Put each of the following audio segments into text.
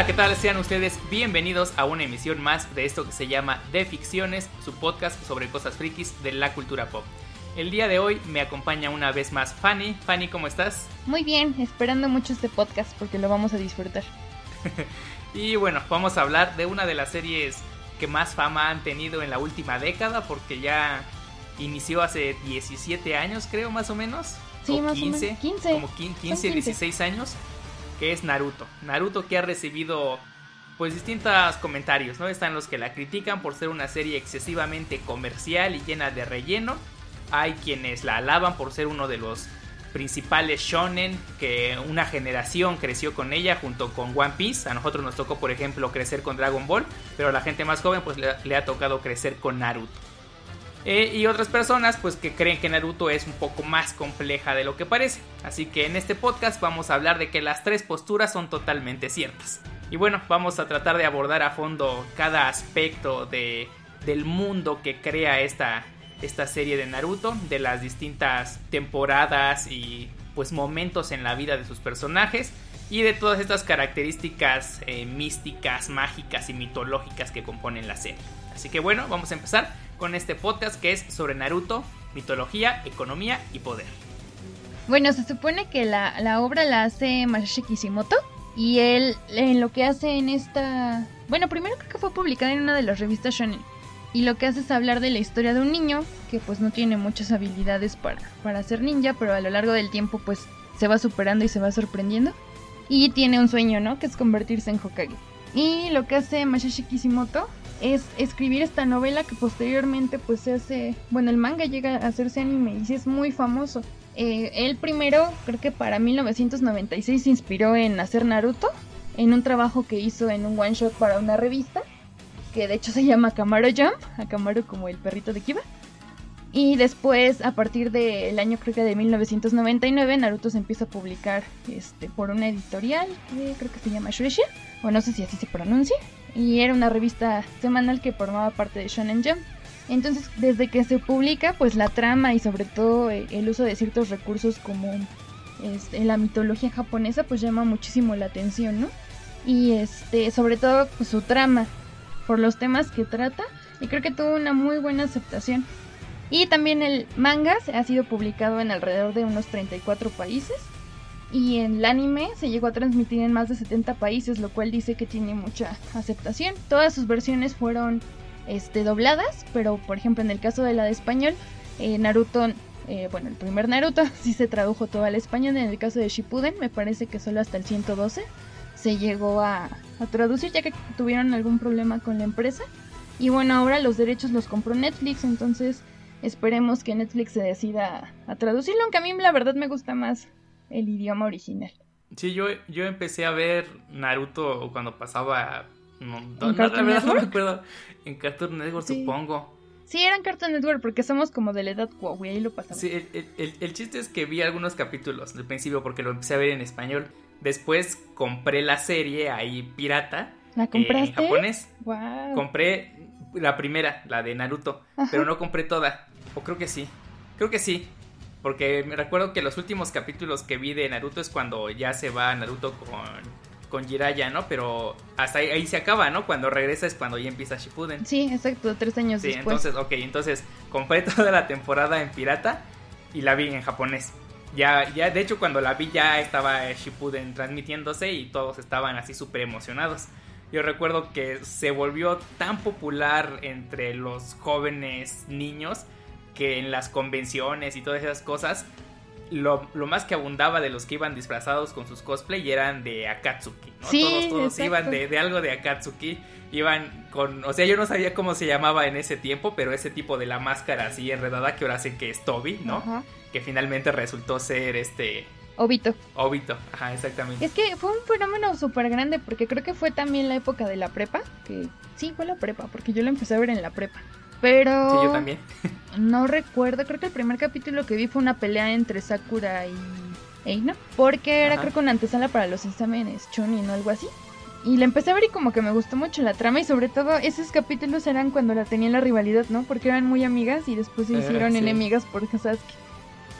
Hola, ¿qué tal? Sean ustedes bienvenidos a una emisión más de esto que se llama De Ficciones, su podcast sobre cosas frikis de la cultura pop. El día de hoy me acompaña una vez más Fanny. Fanny, ¿cómo estás? Muy bien, esperando mucho este podcast porque lo vamos a disfrutar. y bueno, vamos a hablar de una de las series que más fama han tenido en la última década porque ya inició hace 17 años, creo, más o menos. Sí, más o menos. 15. Como 15, 16 años, que es Naruto. Naruto que ha recibido pues distintos comentarios, ¿no? Están los que la critican por ser una serie excesivamente comercial y llena de relleno. Hay quienes la alaban por ser uno de los principales shonen que una generación creció con ella junto con One Piece. A nosotros nos tocó, por ejemplo, crecer con Dragon Ball, pero a la gente más joven pues le, ha tocado crecer con Naruto. Eh, y otras personas pues que creen que Naruto es un poco más compleja de lo que parece. Así que en este podcast vamos a hablar de que las tres posturas son totalmente ciertas. Y bueno, vamos a tratar de abordar a fondo cada aspecto de, del mundo que crea esta, esta serie de Naruto, de las distintas temporadas y pues momentos en la vida de sus personajes y de todas estas características eh, místicas, mágicas y mitológicas que componen la serie. Así que bueno, vamos a empezar con este podcast que es sobre Naruto, mitología, economía y poder. Bueno, se supone que la, la obra la hace Masashi Kishimoto y él en lo que hace en esta... Bueno, primero creo que fue publicada en una de las revistas shonen y lo que hace es hablar de la historia de un niño que pues no tiene muchas habilidades para, para ser ninja, pero a lo largo del tiempo pues se va superando y se va sorprendiendo. Y tiene un sueño, ¿no? Que es convertirse en Hokage. Y lo que hace Masashi Kishimoto es escribir esta novela que posteriormente pues se hace, bueno, el manga llega a hacerse anime y sí es muy famoso. Eh, él primero, creo que para 1996 se inspiró en hacer Naruto, en un trabajo que hizo en un one shot para una revista que de hecho se llama Camaro Jump, a Camaro como el perrito de Kiba. Y después, a partir del año creo que de 1999, Naruto se empieza a publicar este, por una editorial que creo que se llama Shueisha, o no sé si así se pronuncia. Y era una revista semanal que formaba parte de Shonen Jump. Entonces, desde que se publica, pues la trama y sobre todo eh, el uso de ciertos recursos como este, la mitología japonesa, pues llama muchísimo la atención, ¿no? Y este, sobre todo pues, su trama, por los temas que trata y creo que tuvo una muy buena aceptación. Y también el manga ha sido publicado en alrededor de unos 34 países y en el anime se llegó a transmitir en más de 70 países, lo cual dice que tiene mucha aceptación. Todas sus versiones fueron este, dobladas, pero por ejemplo en el caso de la de español, eh, Naruto, eh, bueno, el primer Naruto sí se tradujo todo al español, en el caso de Shippuden me parece que solo hasta el 112 se llegó a, traducir ya que tuvieron algún problema con la empresa. Y bueno, ahora los derechos los compró Netflix, entonces esperemos que Netflix se decida a traducirlo, aunque a mí la verdad me gusta más el idioma original. Sí, yo, yo empecé a ver Naruto cuando pasaba... No, ¿En Cartoon Network? En Cartoon Network, supongo. Sí, era en Cartoon Network porque somos como de la edad y ahí lo pasamos. Sí, el, el, chiste es que vi algunos capítulos del principio porque lo empecé a ver en español. Después compré la serie ahí pirata. ¿La compraste? en japonés. Wow. Compré la primera, la de Naruto, pero no compré toda. O creo que sí. Creo que sí. Porque me recuerdo que los últimos capítulos que vi de Naruto es cuando ya se va Naruto con, con Jiraiya, ¿no? Pero hasta ahí, se acaba, ¿no? Cuando regresa es cuando ya empieza Shippuden. Sí, exacto, tres años sí, entonces, ok, entonces compré toda la temporada en pirata y la vi en japonés. Ya, ya, de hecho, cuando la vi ya estaba Shippuden transmitiéndose y todos estaban así súper emocionados. Yo recuerdo que se volvió tan popular entre los jóvenes niños que en las convenciones y todas esas cosas, lo, más que abundaba de los que iban disfrazados con sus cosplay eran de Akatsuki, ¿no? todos, todos iban de, algo de Akatsuki, iban con, o sea, yo no sabía cómo se llamaba en ese tiempo, pero ese tipo de la máscara así enredada que ahora sé que es Toby, ¿no? que finalmente resultó ser este... Obito. Obito, ajá, exactamente. Es que fue un fenómeno súper grande porque creo que fue también la época de la prepa, que sí, fue la prepa, porque yo lo empecé a ver en la prepa. Pero... Sí, yo también. no recuerdo, creo que el primer capítulo que vi fue una pelea entre Sakura y Eina, porque era creo que una antesala para los exámenes Chunin o algo así. Y la empecé a ver y como que me gustó mucho la trama y sobre todo esos capítulos eran cuando la tenían la rivalidad, ¿no? Porque eran muy amigas y después se eh, hicieron enemigas por Sasuke.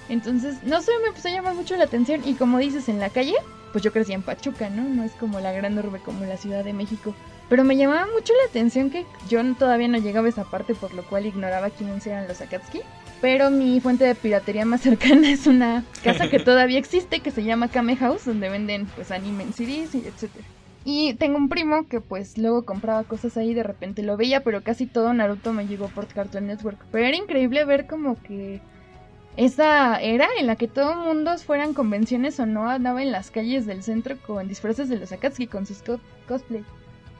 Entonces, no sé, me empezó a llamar mucho la atención y como dices, en la calle pues yo crecí en Pachuca, ¿no? No es como la gran urbe como la Ciudad de México. Pero me llamaba mucho la atención que yo todavía no llegaba a esa parte, por lo cual ignoraba quiénes eran los Akatsuki. Pero mi fuente de piratería más cercana es una casa que todavía existe, que se llama Kame House, donde venden pues anime en CDs y etcétera. Y tengo un primo que pues luego compraba cosas ahí, de repente lo veía, pero casi todo Naruto me llegó por Cartoon Network. Pero era increíble ver como que esa era en la que todo mundo fueran convenciones o no andaba en las calles del centro con disfraces de los Akatsuki con sus cosplay.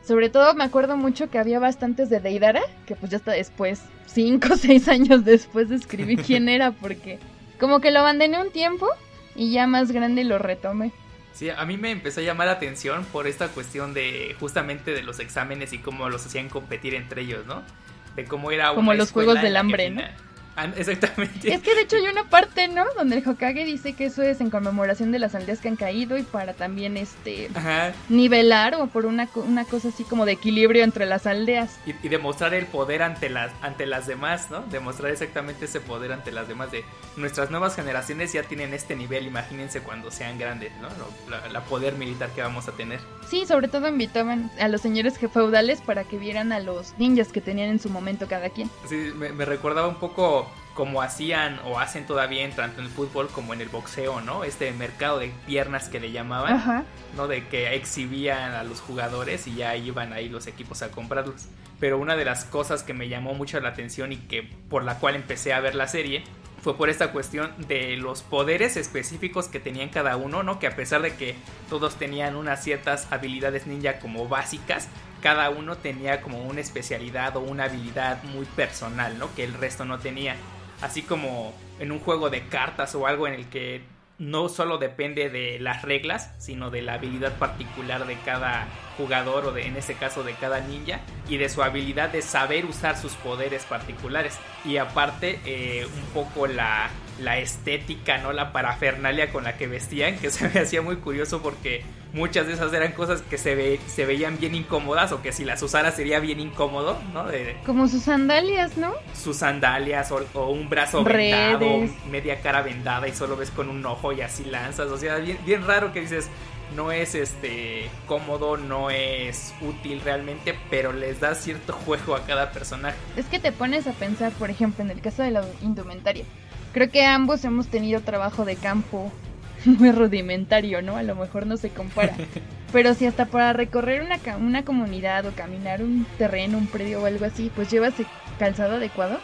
Sobre todo me acuerdo mucho que había bastantes de Deidara, que pues ya hasta después, cinco o seis años después de escribir quién era, porque como que lo abandoné un tiempo y ya más grande lo retomé. Sí, a mí me empezó a llamar la atención por esta cuestión de justamente de los exámenes y cómo los hacían competir entre ellos, ¿no? De cómo era como los juegos del hambre, ¿no? Ah, exactamente. Es que de hecho hay una parte, ¿no? Donde el Hokage dice que eso es en conmemoración de las aldeas que han caído y para también este nivelar o por una, una cosa así como de equilibrio entre las aldeas. Y, demostrar el poder ante las, ante las demás, ¿no? Demostrar exactamente ese poder ante las demás de nuestras nuevas generaciones ya tienen este nivel, imagínense cuando sean grandes, ¿no? La, poder militar que vamos a tener. Sí, sobre todo invitaban a los señores feudales para que vieran a los ninjas que tenían en su momento cada quien. Sí, me recordaba un poco como hacían o hacen todavía en tanto en el fútbol como en el boxeo, ¿no? Este mercado de piernas que le llamaban, ¿no? De que exhibían a los jugadores y ya iban ahí los equipos a comprarlos. Pero una de las cosas que me llamó mucho la atención y que por la cual empecé a ver la serie fue por esta cuestión de los poderes específicos que tenían cada uno, ¿no? Que a pesar de que todos tenían unas ciertas habilidades ninja como básicas, cada uno tenía como una especialidad o una habilidad muy personal, ¿no? Que el resto no tenía así como en un juego de cartas o algo en el que no solo depende de las reglas, sino de la habilidad particular de cada jugador o de, en este caso de cada ninja y de su habilidad de saber usar sus poderes particulares y aparte eh, un poco la, la estética, ¿no? La parafernalia con la que vestían, que se me hacía muy curioso porque muchas de esas eran cosas que se, ve, se veían bien incómodas o que si las usara sería bien incómodo, ¿no? Como sus sandalias, ¿no? Sus sandalias o, un brazo vendado, media cara vendada y solo ves con un ojo y así lanzas, o sea, bien, bien raro que dices, no es este cómodo, no es útil realmente, pero les da cierto juego a cada personaje. Es que te pones a pensar, por ejemplo, en el caso de la indumentaria. Creo que ambos hemos tenido trabajo de campo muy rudimentario, ¿no? A lo mejor no se compara. Pero si hasta para recorrer una, una comunidad o caminar un terreno, un predio o algo así, pues llevas calzado adecuado.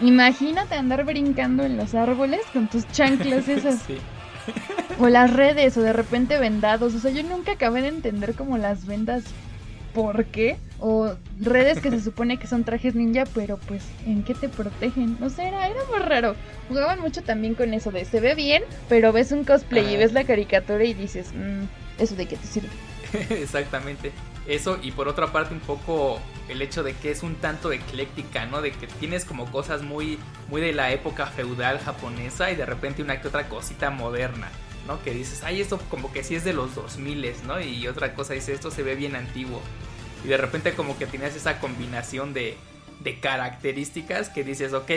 Imagínate andar brincando en los árboles con tus chanclas esas. O las redes, o de repente vendados. O sea, yo nunca acabé de entender como las vendas por qué. O redes que se supone que son trajes ninja, pero pues, ¿en qué te protegen? No sé, era, era muy raro. Jugaban mucho también con eso de se ve bien, pero ves un cosplay y ves la caricatura y dices, mmm, ¿eso de qué te sirve? Exactamente. Eso y por otra parte un poco el hecho de que es un tanto ecléctica, ¿no? De que tienes como cosas muy, muy de la época feudal japonesa y de repente una que otra cosita moderna. ¿no? Que dices, ay, esto como que sí es de los 2000, ¿no? Y otra cosa dice, esto se ve bien antiguo. Y de repente como que tienes esa combinación de, de características que dices, ok,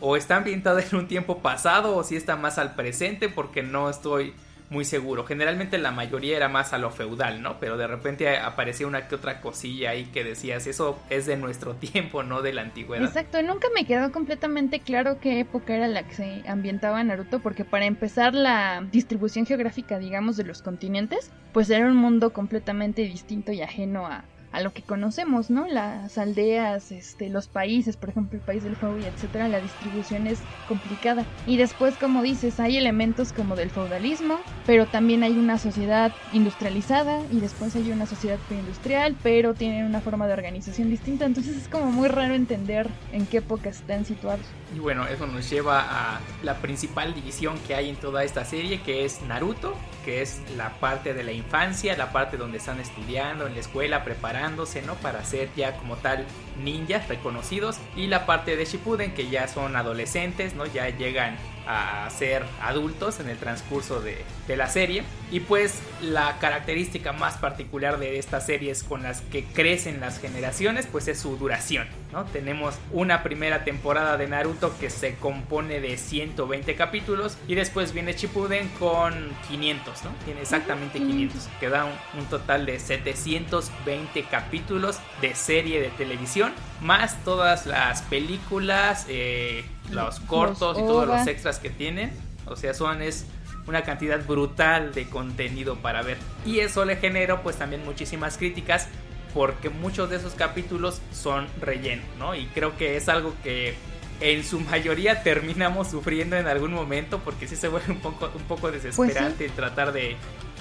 o está ambientado en un tiempo pasado o si está más al presente porque no estoy muy seguro. Generalmente la mayoría era más a lo feudal, ¿no? Pero de repente aparecía una que otra cosilla ahí que decías, eso es de nuestro tiempo, no de la antigüedad. Exacto, nunca me quedó completamente claro qué época era la que se ambientaba Naruto, porque para empezar la distribución geográfica, digamos, de los continentes, pues era un mundo completamente distinto y ajeno a, a lo que conocemos, ¿no? Las aldeas, este, los países, por ejemplo, el país del y etcétera, la distribución es complicada. Y después, como dices, hay elementos como del feudalismo, pero también hay una sociedad industrializada y después hay una sociedad preindustrial, pero tienen una forma de organización distinta. Entonces es como muy raro entender en qué época están situados. Y bueno, eso nos lleva a la principal división que hay en toda esta serie, que es Naruto, que es la parte de la infancia, la parte donde están estudiando en la escuela, ¿no? Para ser ya como tal ninjas reconocidos. Y la parte de Shippuden, que ya son adolescentes, ¿no? Ya llegan a ser adultos en el transcurso de, la serie. Y pues la característica más particular de estas series con las que crecen las generaciones pues es su duración. ¿no? Tenemos una primera temporada de Naruto que se compone de 120 capítulos y después viene Shippuden con 500, ¿no? Tiene exactamente 500, que da un, total de 720 capítulos de serie de televisión, más todas las películas, eh, los cortos y todos los extras que tienen. O sea, son es una cantidad brutal de contenido para ver. Y eso le generó pues también muchísimas críticas porque muchos de esos capítulos son relleno, ¿no? Y creo que es algo que en su mayoría terminamos sufriendo en algún momento porque sí se vuelve un poco, un poco pues desesperante tratar de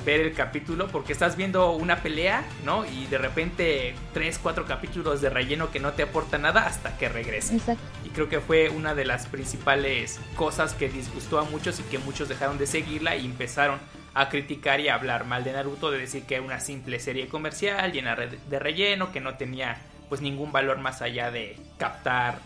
ver el capítulo porque estás viendo una pelea, ¿no? Y de repente tres, cuatro capítulos de relleno que no te aporta nada hasta que regresa. Exacto. Y creo que fue una de las principales cosas que disgustó a muchos y que muchos dejaron de seguirla y empezaron a criticar y a hablar mal de Naruto, de decir que era una simple serie comercial llena de relleno, que no tenía pues ningún valor más allá de captar,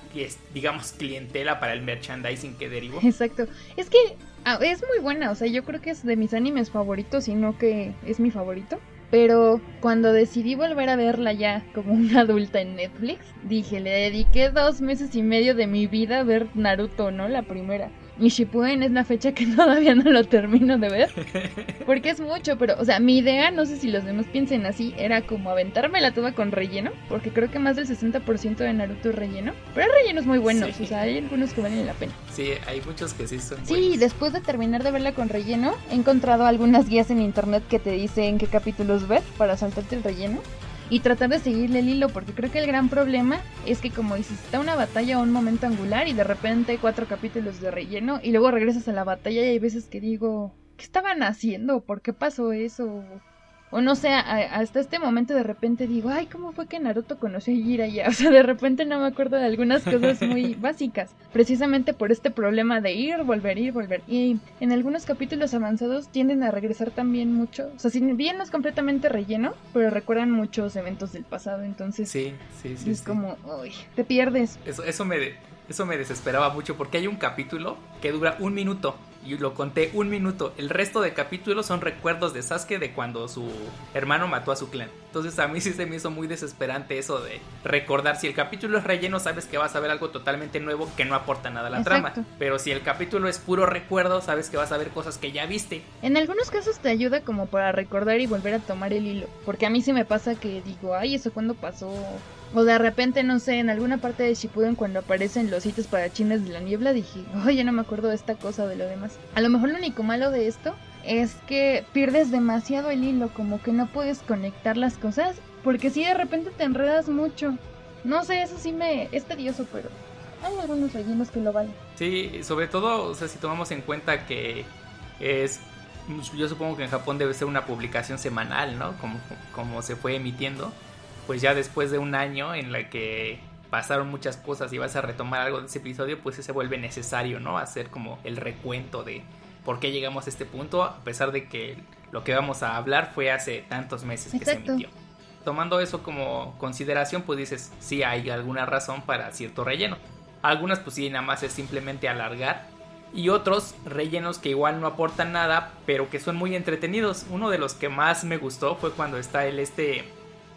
digamos, clientela para el merchandising que derivó. Exacto. Es que ah, es muy buena, o sea, yo creo que es de mis animes favoritos, y no que es mi favorito. Pero cuando decidí volver a verla ya como una adulta en Netflix, dije, le dediqué dos meses y medio de mi vida a ver Naruto, ¿no? La primera. Y Shippuden es la fecha que todavía no lo termino de ver. Porque es mucho, pero, o sea, mi idea, no sé si los demás piensen así, era como aventarme la tuba con relleno. Porque creo que más del 60% de Naruto es relleno. Pero hay rellenos muy buenos, o sea, hay algunos que valen la pena. Sí, hay muchos que sí son. Sí, después de terminar de verla con relleno, he encontrado algunas guías en internet que te dicen qué capítulos ver para saltarte el relleno y tratar de seguirle el hilo, porque creo que el gran problema es que como dices, está una batalla o un momento angular y de repente hay cuatro capítulos de relleno y luego regresas a la batalla y hay veces que digo, ¿qué estaban haciendo? ¿Por qué pasó eso? O no sé, hasta este momento de repente digo, ay, ¿cómo fue que Naruto conoció a Jiraiya? O sea, de repente no me acuerdo de algunas cosas muy básicas. Precisamente por este problema de ir, volver, ir, volver. Y en algunos capítulos avanzados tienden a regresar también mucho. O sea, si bien no es completamente relleno, pero recuerdan muchos eventos del pasado. Entonces, sí, sí, sí. Es como, uy, te pierdes. Eso, eso me, eso me desesperaba mucho porque hay un capítulo que dura un minuto y lo conté un minuto. El resto de capítulos son recuerdos de Sasuke de cuando su hermano mató a su clan. Entonces a mí sí se me hizo muy desesperante eso de recordar. Si el capítulo es relleno, sabes que vas a ver algo totalmente nuevo que no aporta nada a la trama. Pero si el capítulo es puro recuerdo, sabes que vas a ver cosas que ya viste. En algunos casos te ayuda como para recordar y volver a tomar el hilo. Porque a mí sí me pasa que digo, ay, ¿eso cuándo pasó? O de repente, no sé, en alguna parte de Shippuden cuando aparecen los sitios para chines de la niebla, dije, oye, no me acuerdo de esta cosa o de lo demás. A lo mejor lo único malo de esto es que pierdes demasiado el hilo, como que no puedes conectar las cosas, porque si de repente te enredas mucho. No sé, eso sí me es tedioso, pero hay algunos rellenos que lo valen. Sí, sobre todo, o sea, si tomamos en cuenta que es yo supongo que en Japón debe ser una publicación semanal, ¿no? Como, como se fue emitiendo pues ya después de un año en la que pasaron muchas cosas y vas a retomar algo de ese episodio, pues se vuelve necesario, ¿no? Hacer como el recuento de por qué llegamos a este punto, a pesar de que lo que vamos a hablar fue hace tantos meses que se emitió. Tomando eso como consideración, pues dices, sí hay alguna razón para cierto relleno. Algunas pues sí, nada más es simplemente alargar. Y otros rellenos que igual no aportan nada, pero que son muy entretenidos. Uno de los que más me gustó fue cuando está el este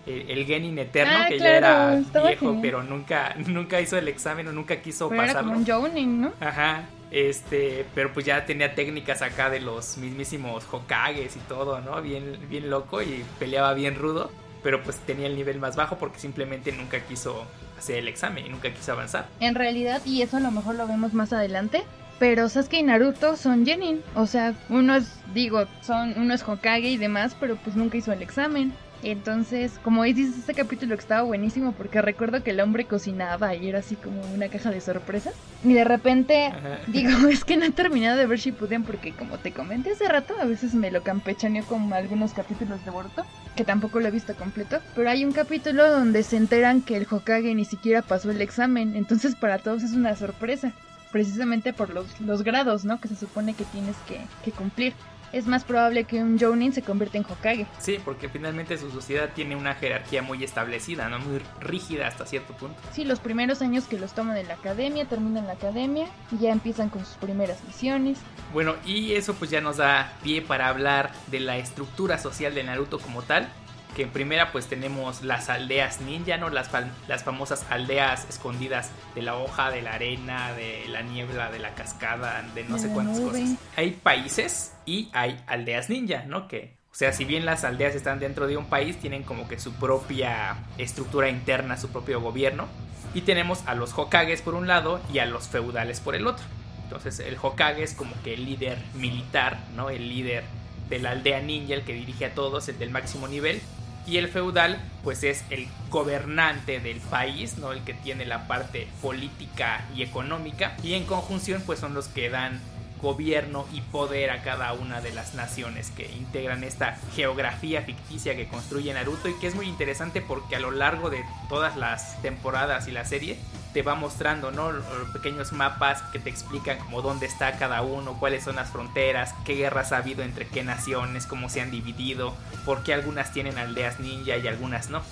el, Genin Eterno, ah, que ya era viejo, pero nunca, nunca hizo el examen o nunca quiso pasarlo. Era como un Jounin, ¿no? Ajá. Este, pero pues ya tenía técnicas acá de los mismísimos Hokages y todo, ¿no? Bien, bien loco y peleaba bien rudo, pero pues tenía el nivel más bajo porque simplemente nunca quiso hacer el examen y nunca quiso avanzar. En realidad, y eso a lo mejor lo vemos más adelante, pero Sasuke y Naruto son Genin, o sea, uno es, digo, son, uno es Hokage y demás, pero pues nunca hizo el examen. Entonces, como dices, este capítulo que estaba buenísimo porque recuerdo que el hombre cocinaba y era así como una caja de sorpresas. Y de repente digo, es que no he terminado de ver Shippuden porque como te comenté hace rato, a veces me lo campechaneo con algunos capítulos de Boruto, que tampoco lo he visto completo. Pero hay un capítulo donde se enteran que el Hokage ni siquiera pasó el examen, entonces para todos es una sorpresa precisamente por los, los, grados, ¿no? Que se supone que tienes que, que, cumplir. Es más probable que un Jounin se convierta en Hokage. Sí, porque finalmente su sociedad tiene una jerarquía muy establecida, ¿no? Muy rígida hasta cierto punto. Sí, los primeros años que los toman en la academia, terminan la academia, y ya empiezan con sus primeras misiones. Bueno, y eso pues ya nos da pie para hablar de la estructura social de Naruto como tal que en primera pues tenemos las aldeas ninja, ¿no? Las, las famosas aldeas escondidas de la hoja, de la arena, de la niebla, de la cascada, de no sé cuántas cosas. Hay países y hay aldeas ninja, ¿no? Que, o sea, si bien las aldeas están dentro de un país, tienen como que su propia estructura interna, su propio gobierno. Y tenemos a los Hokages por un lado y a los feudales por el otro. Entonces el Hokage es como que el líder militar, ¿no? El líder de la aldea ninja, el que dirige a todos, el del máximo nivel y el feudal pues es el gobernante del país, ¿no? El que tiene la parte política y económica y en conjunción pues son los que dan gobierno y poder a cada una de las naciones que integran esta geografía ficticia que construye Naruto y que es muy interesante porque a lo largo de todas las temporadas y la serie te va mostrando, ¿no? Pequeños mapas que te explican como dónde está cada uno, cuáles son las fronteras, qué guerras ha habido entre qué naciones, cómo se han dividido, por qué algunas tienen aldeas ninja y algunas no.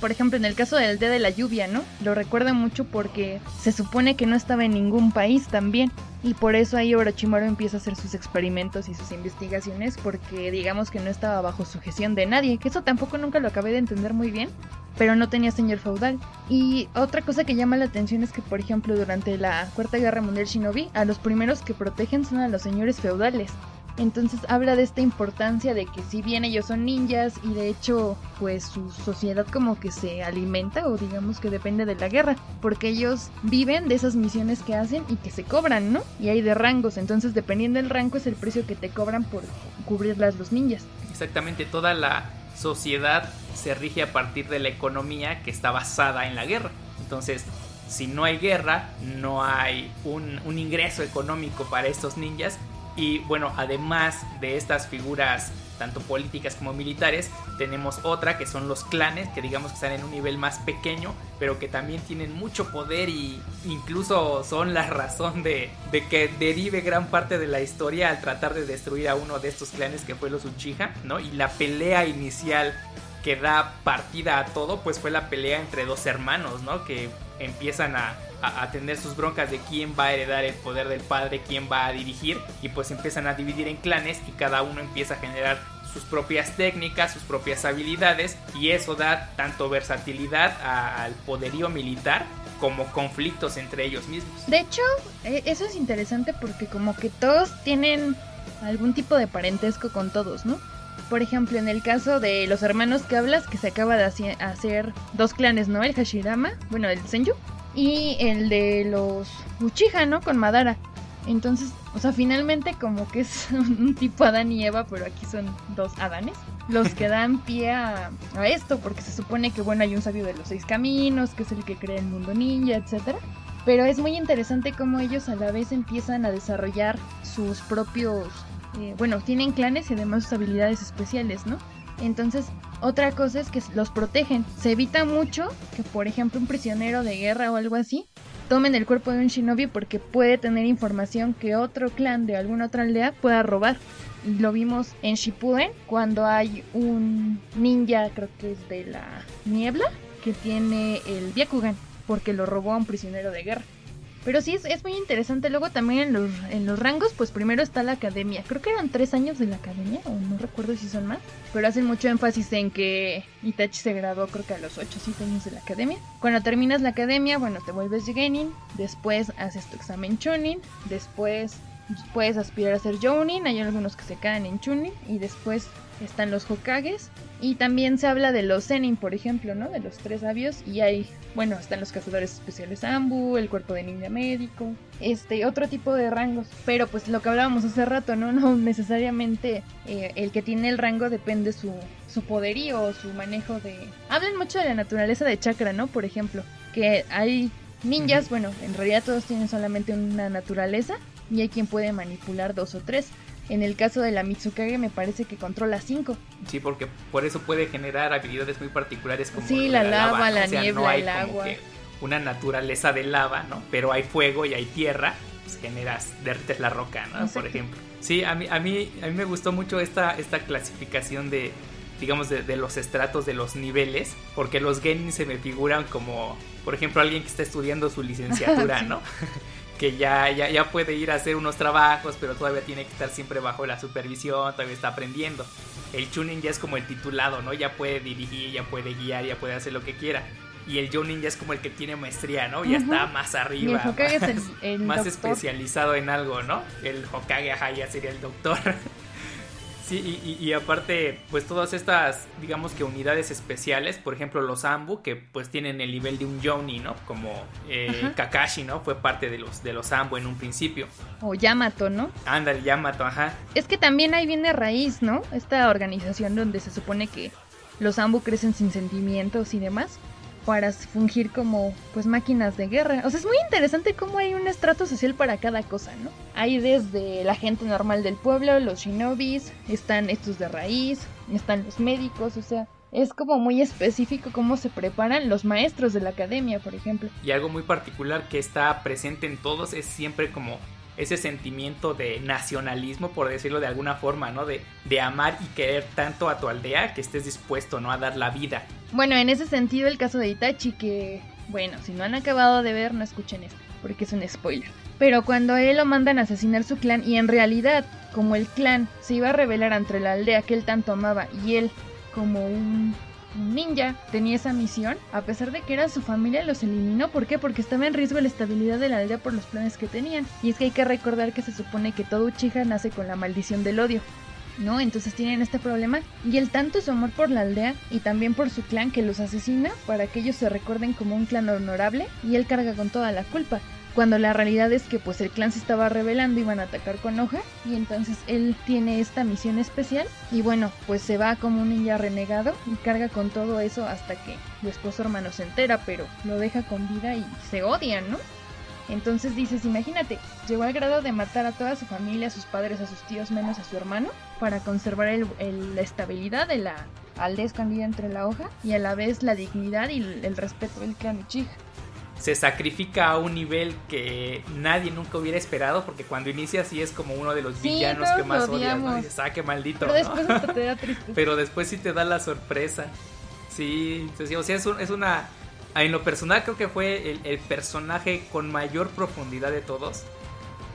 Por ejemplo, en el caso del día de la lluvia, ¿no? Lo recuerda mucho porque se supone que no estaba en ningún país también. Y por eso ahí Orochimaru empieza a hacer sus experimentos y sus investigaciones porque digamos que no estaba bajo sujeción de nadie, que eso tampoco nunca lo acabé de entender muy bien, pero no tenía señor feudal. Y otra cosa que llama la atención es que, por ejemplo, durante la Cuarta Guerra Mundial Shinobi, a los primeros que protegen son a los señores feudales. Entonces habla de esta importancia de que si bien ellos son ninjas y de hecho pues su sociedad como que se alimenta o digamos que depende de la guerra, porque ellos viven de esas misiones que hacen y que se cobran, ¿no? Y hay de rangos, entonces dependiendo del rango es el precio que te cobran por cubrirlas los ninjas. Exactamente, toda la sociedad se rige a partir de la economía que está basada en la guerra. Entonces, si no hay guerra, no hay un, un ingreso económico para estos ninjas y bueno, además de estas figuras tanto políticas como militares, tenemos otra que son los clanes, que digamos que están en un nivel más pequeño, pero que también tienen mucho poder y incluso son la razón de, que derive gran parte de la historia al tratar de destruir a uno de estos clanes que fue los Uchiha, ¿no? Y la pelea inicial que da partida a todo, pues fue la pelea entre dos hermanos, ¿no? Que empiezan a, a, tener sus broncas de quién va a heredar el poder del padre, quién va a dirigir, y pues empiezan a dividir en clanes y cada uno empieza a generar sus propias técnicas, sus propias habilidades, y eso da tanto versatilidad al poderío militar como conflictos entre ellos mismos. De hecho, e, eso es interesante porque como que todos tienen algún tipo de parentesco con todos, ¿no? Por ejemplo, en el caso de los hermanos que hablas, que se acaba de hacer dos clanes, ¿no? El Hashirama, bueno, el Senju, y el de los Uchiha, ¿no? Con Madara. Entonces, o sea, finalmente como que es un tipo Adán y Eva, pero aquí son dos Adanes, los que dan pie a, esto, porque se supone que, bueno, hay un sabio de los seis caminos, que es el que crea el mundo ninja, etc. Pero es muy interesante cómo ellos a la vez empiezan a desarrollar sus propios, eh, bueno, tienen clanes y además sus habilidades especiales, ¿no? Entonces, otra cosa es que los protegen. Se evita mucho que, por ejemplo, un prisionero de guerra o algo así tomen el cuerpo de un shinobi porque puede tener información que otro clan de alguna otra aldea pueda robar. Y lo vimos en Shippuden cuando hay un ninja, creo que es de la niebla, que tiene el Byakugan porque lo robó a un prisionero de guerra. Pero sí, es, muy interesante. Luego también en los, en los rangos, pues primero está la academia. Creo que eran tres años de la academia, o no recuerdo si son más. Pero hacen mucho énfasis en que Itachi se graduó creo que a los 8 o 7 años de la academia. Cuando terminas la academia, bueno, te vuelves Genin. Después haces tu examen Chunin. Después puedes aspirar a ser Jounin. Hay algunos que se caen en Chunin. Y después están los Hokages. Y también se habla de los Zenin, por ejemplo, ¿no? De los tres sabios. Y hay, bueno, están los cazadores especiales Ambu, el cuerpo de ninja médico, este, otro tipo de rangos. Pero pues lo que hablábamos hace rato, ¿no? No necesariamente eh, el que tiene el rango depende su, su poderío o su manejo de... Hablan mucho de la naturaleza de chakra, ¿no? Por ejemplo, que hay ninjas, bueno, en realidad todos tienen solamente una naturaleza y hay quien puede manipular dos o tres. En el caso de la Mitsukage me parece que controla 5. Sí, porque por eso puede generar habilidades muy particulares como sí, la, lava, la niebla, el agua. una naturaleza de lava, ¿no? Pero hay fuego y hay tierra. Pues, generas, derrites la roca, ¿no? Por ejemplo. Sí, a mí, a mí, a mí me gustó mucho esta, esta clasificación de, digamos, de, los estratos de los niveles, porque los genin se me figuran como, por ejemplo, alguien que está estudiando su licenciatura, ¿no? que ya, ya, ya puede ir a hacer unos trabajos, pero todavía tiene que estar siempre bajo la supervisión, todavía está aprendiendo. El Chunin ya es como el titulado, ¿no? Ya puede dirigir, ya puede guiar, ya puede hacer lo que quiera. Y el Jonin ya es como el que tiene maestría, ¿no? Ya está más arriba. más, especializado en algo, ¿no? El Hokage, ajá, ya sería el doctor. Sí, y, aparte, pues todas estas, digamos que unidades especiales, por ejemplo los Ambu, que pues tienen el nivel de un Yoni, ¿no? Como eh, Kakashi, ¿no? Fue parte de los, de los Ambu en un principio. O Yamato, ¿no? Anda, el Yamato, ajá. Es que también ahí viene raíz, ¿no? Esta organización donde se supone que los Ambu crecen sin sentimientos y demás para fungir como pues máquinas de guerra. O sea, es muy interesante cómo hay un estrato social para cada cosa, ¿no? Hay desde la gente normal del pueblo, los shinobis, están estos de raíz, están los médicos, o sea, es como muy específico cómo se preparan los maestros de la academia, por ejemplo. Y algo muy particular que está presente en todos es siempre como ese sentimiento de nacionalismo, por decirlo de alguna forma, ¿no? De, de amar y querer tanto a tu aldea que estés dispuesto, ¿no? A dar la vida. Bueno, en ese sentido el caso de Itachi, que, bueno, si no han acabado de ver, no escuchen esto, porque es un spoiler. Pero cuando a él lo mandan a asesinar su clan y en realidad, como el clan se iba a rebelar entre la aldea que él tanto amaba y él como un ninja tenía esa misión, a pesar de que era su familia, los eliminó. ¿Por qué? Porque estaba en riesgo la estabilidad de la aldea por los planes que tenían. Y es que hay que recordar que se supone que todo Uchiha nace con la maldición del odio. ¿no? Entonces tienen este problema y el tanto su amor por la aldea y también por su clan que los asesina para que ellos se recuerden como un clan honorable y él carga con toda la culpa cuando la realidad es que pues el clan se estaba rebelando iban a atacar con hoja y entonces él tiene esta misión especial y bueno pues se va como un ninja renegado y carga con todo eso hasta que después su hermano se entera pero lo deja con vida y se odian ¿no? Entonces dices, imagínate, llegó al grado de matar a toda su familia, a sus padres, a sus tíos, menos a su hermano, para conservar la estabilidad de la aldea escondida entre la hoja y a la vez la dignidad y el, respeto del clan Uchiha se sacrifica a un nivel que nadie nunca hubiera esperado, porque cuando inicia sí es como uno de los villanos que más odias, ¿no? Dices, ah, qué maldito. Pero después te da Pero después sí te da la sorpresa. Sí, o sea, es, una... En lo personal creo que fue el, el personaje con mayor profundidad de todos,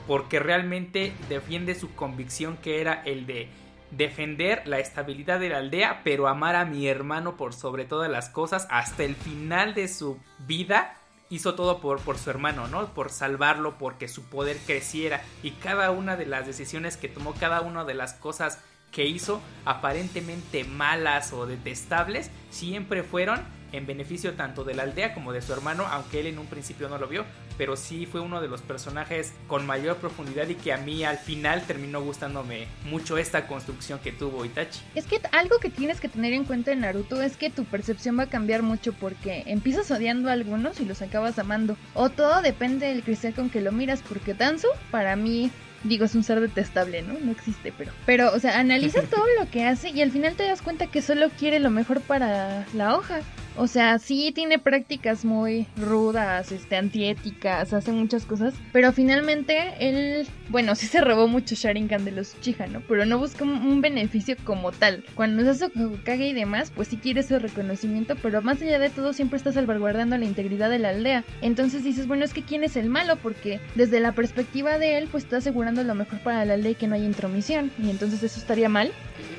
porque realmente defiende su convicción que era el de defender la estabilidad de la aldea, pero amar a mi hermano por sobre todas las cosas hasta el final de su vida hizo todo por, por su hermano, ¿no? Por salvarlo, porque su poder creciera. Y cada una de las decisiones que tomó, cada una de las cosas que hizo, aparentemente malas o detestables, siempre fueron en beneficio tanto de la aldea como de su hermano, aunque él en un principio no lo vio, pero sí fue uno de los personajes con mayor profundidad y que a mí al final terminó gustándome mucho esta construcción que tuvo Itachi. Es que algo que tienes que tener en cuenta en Naruto es que tu percepción va a cambiar mucho porque empiezas odiando a algunos y los acabas amando, o todo depende del cristal con que lo miras, porque Danzo para mí digo, es un ser detestable, ¿no? No existe, pero. Pero, o sea, analiza todo lo que hace y al final te das cuenta que solo quiere lo mejor para la hoja. O sea, sí tiene prácticas muy rudas, este, antiéticas, hace muchas cosas, pero finalmente él, bueno, sí se robó mucho Sharingan de los Uchiha, ¿no? Pero no busca un beneficio como tal. Cuando es Hokage y demás, pues sí quiere ese reconocimiento, pero más allá de todo siempre está salvaguardando la integridad de la aldea. Entonces dices, bueno, es que quién es el malo, porque desde la perspectiva de él, pues está asegurando lo mejor para la aldea y que no haya intromisión, y entonces eso estaría mal.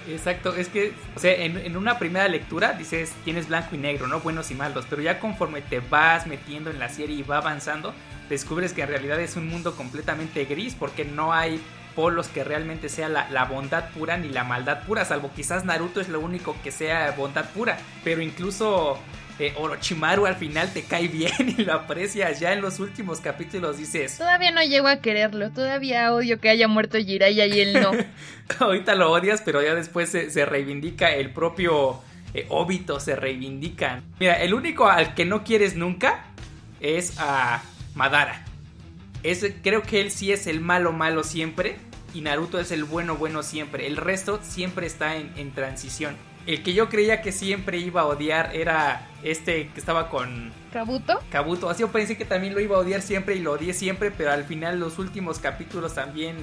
Exacto, es que, o sea, en, una primera lectura dices, tienes blanco y negro, ¿no? Buenos y malos, pero ya conforme te vas metiendo en la serie y va avanzando, descubres que en realidad es un mundo completamente gris porque no hay polos que realmente sea la, la, bondad pura ni la maldad pura, salvo quizás Naruto es lo único que sea bondad pura, pero incluso eh, Orochimaru al final te cae bien y lo aprecias. Ya en los últimos capítulos dices. Todavía no llego a quererlo. Todavía odio que haya muerto Jiraiya y él no. Ahorita lo odias, pero ya después se, reivindica el propio eh, Obito, se reivindica. Mira, el único al que no quieres nunca es a Madara. Es, creo que él sí es el malo malo siempre. Y Naruto es el bueno bueno siempre. El resto siempre está en, en transición. el que yo creía que siempre iba a odiar era este que estaba con Kabuto. Kabuto, así yo pensé que también lo iba a odiar siempre y lo odié siempre, pero al final los últimos capítulos también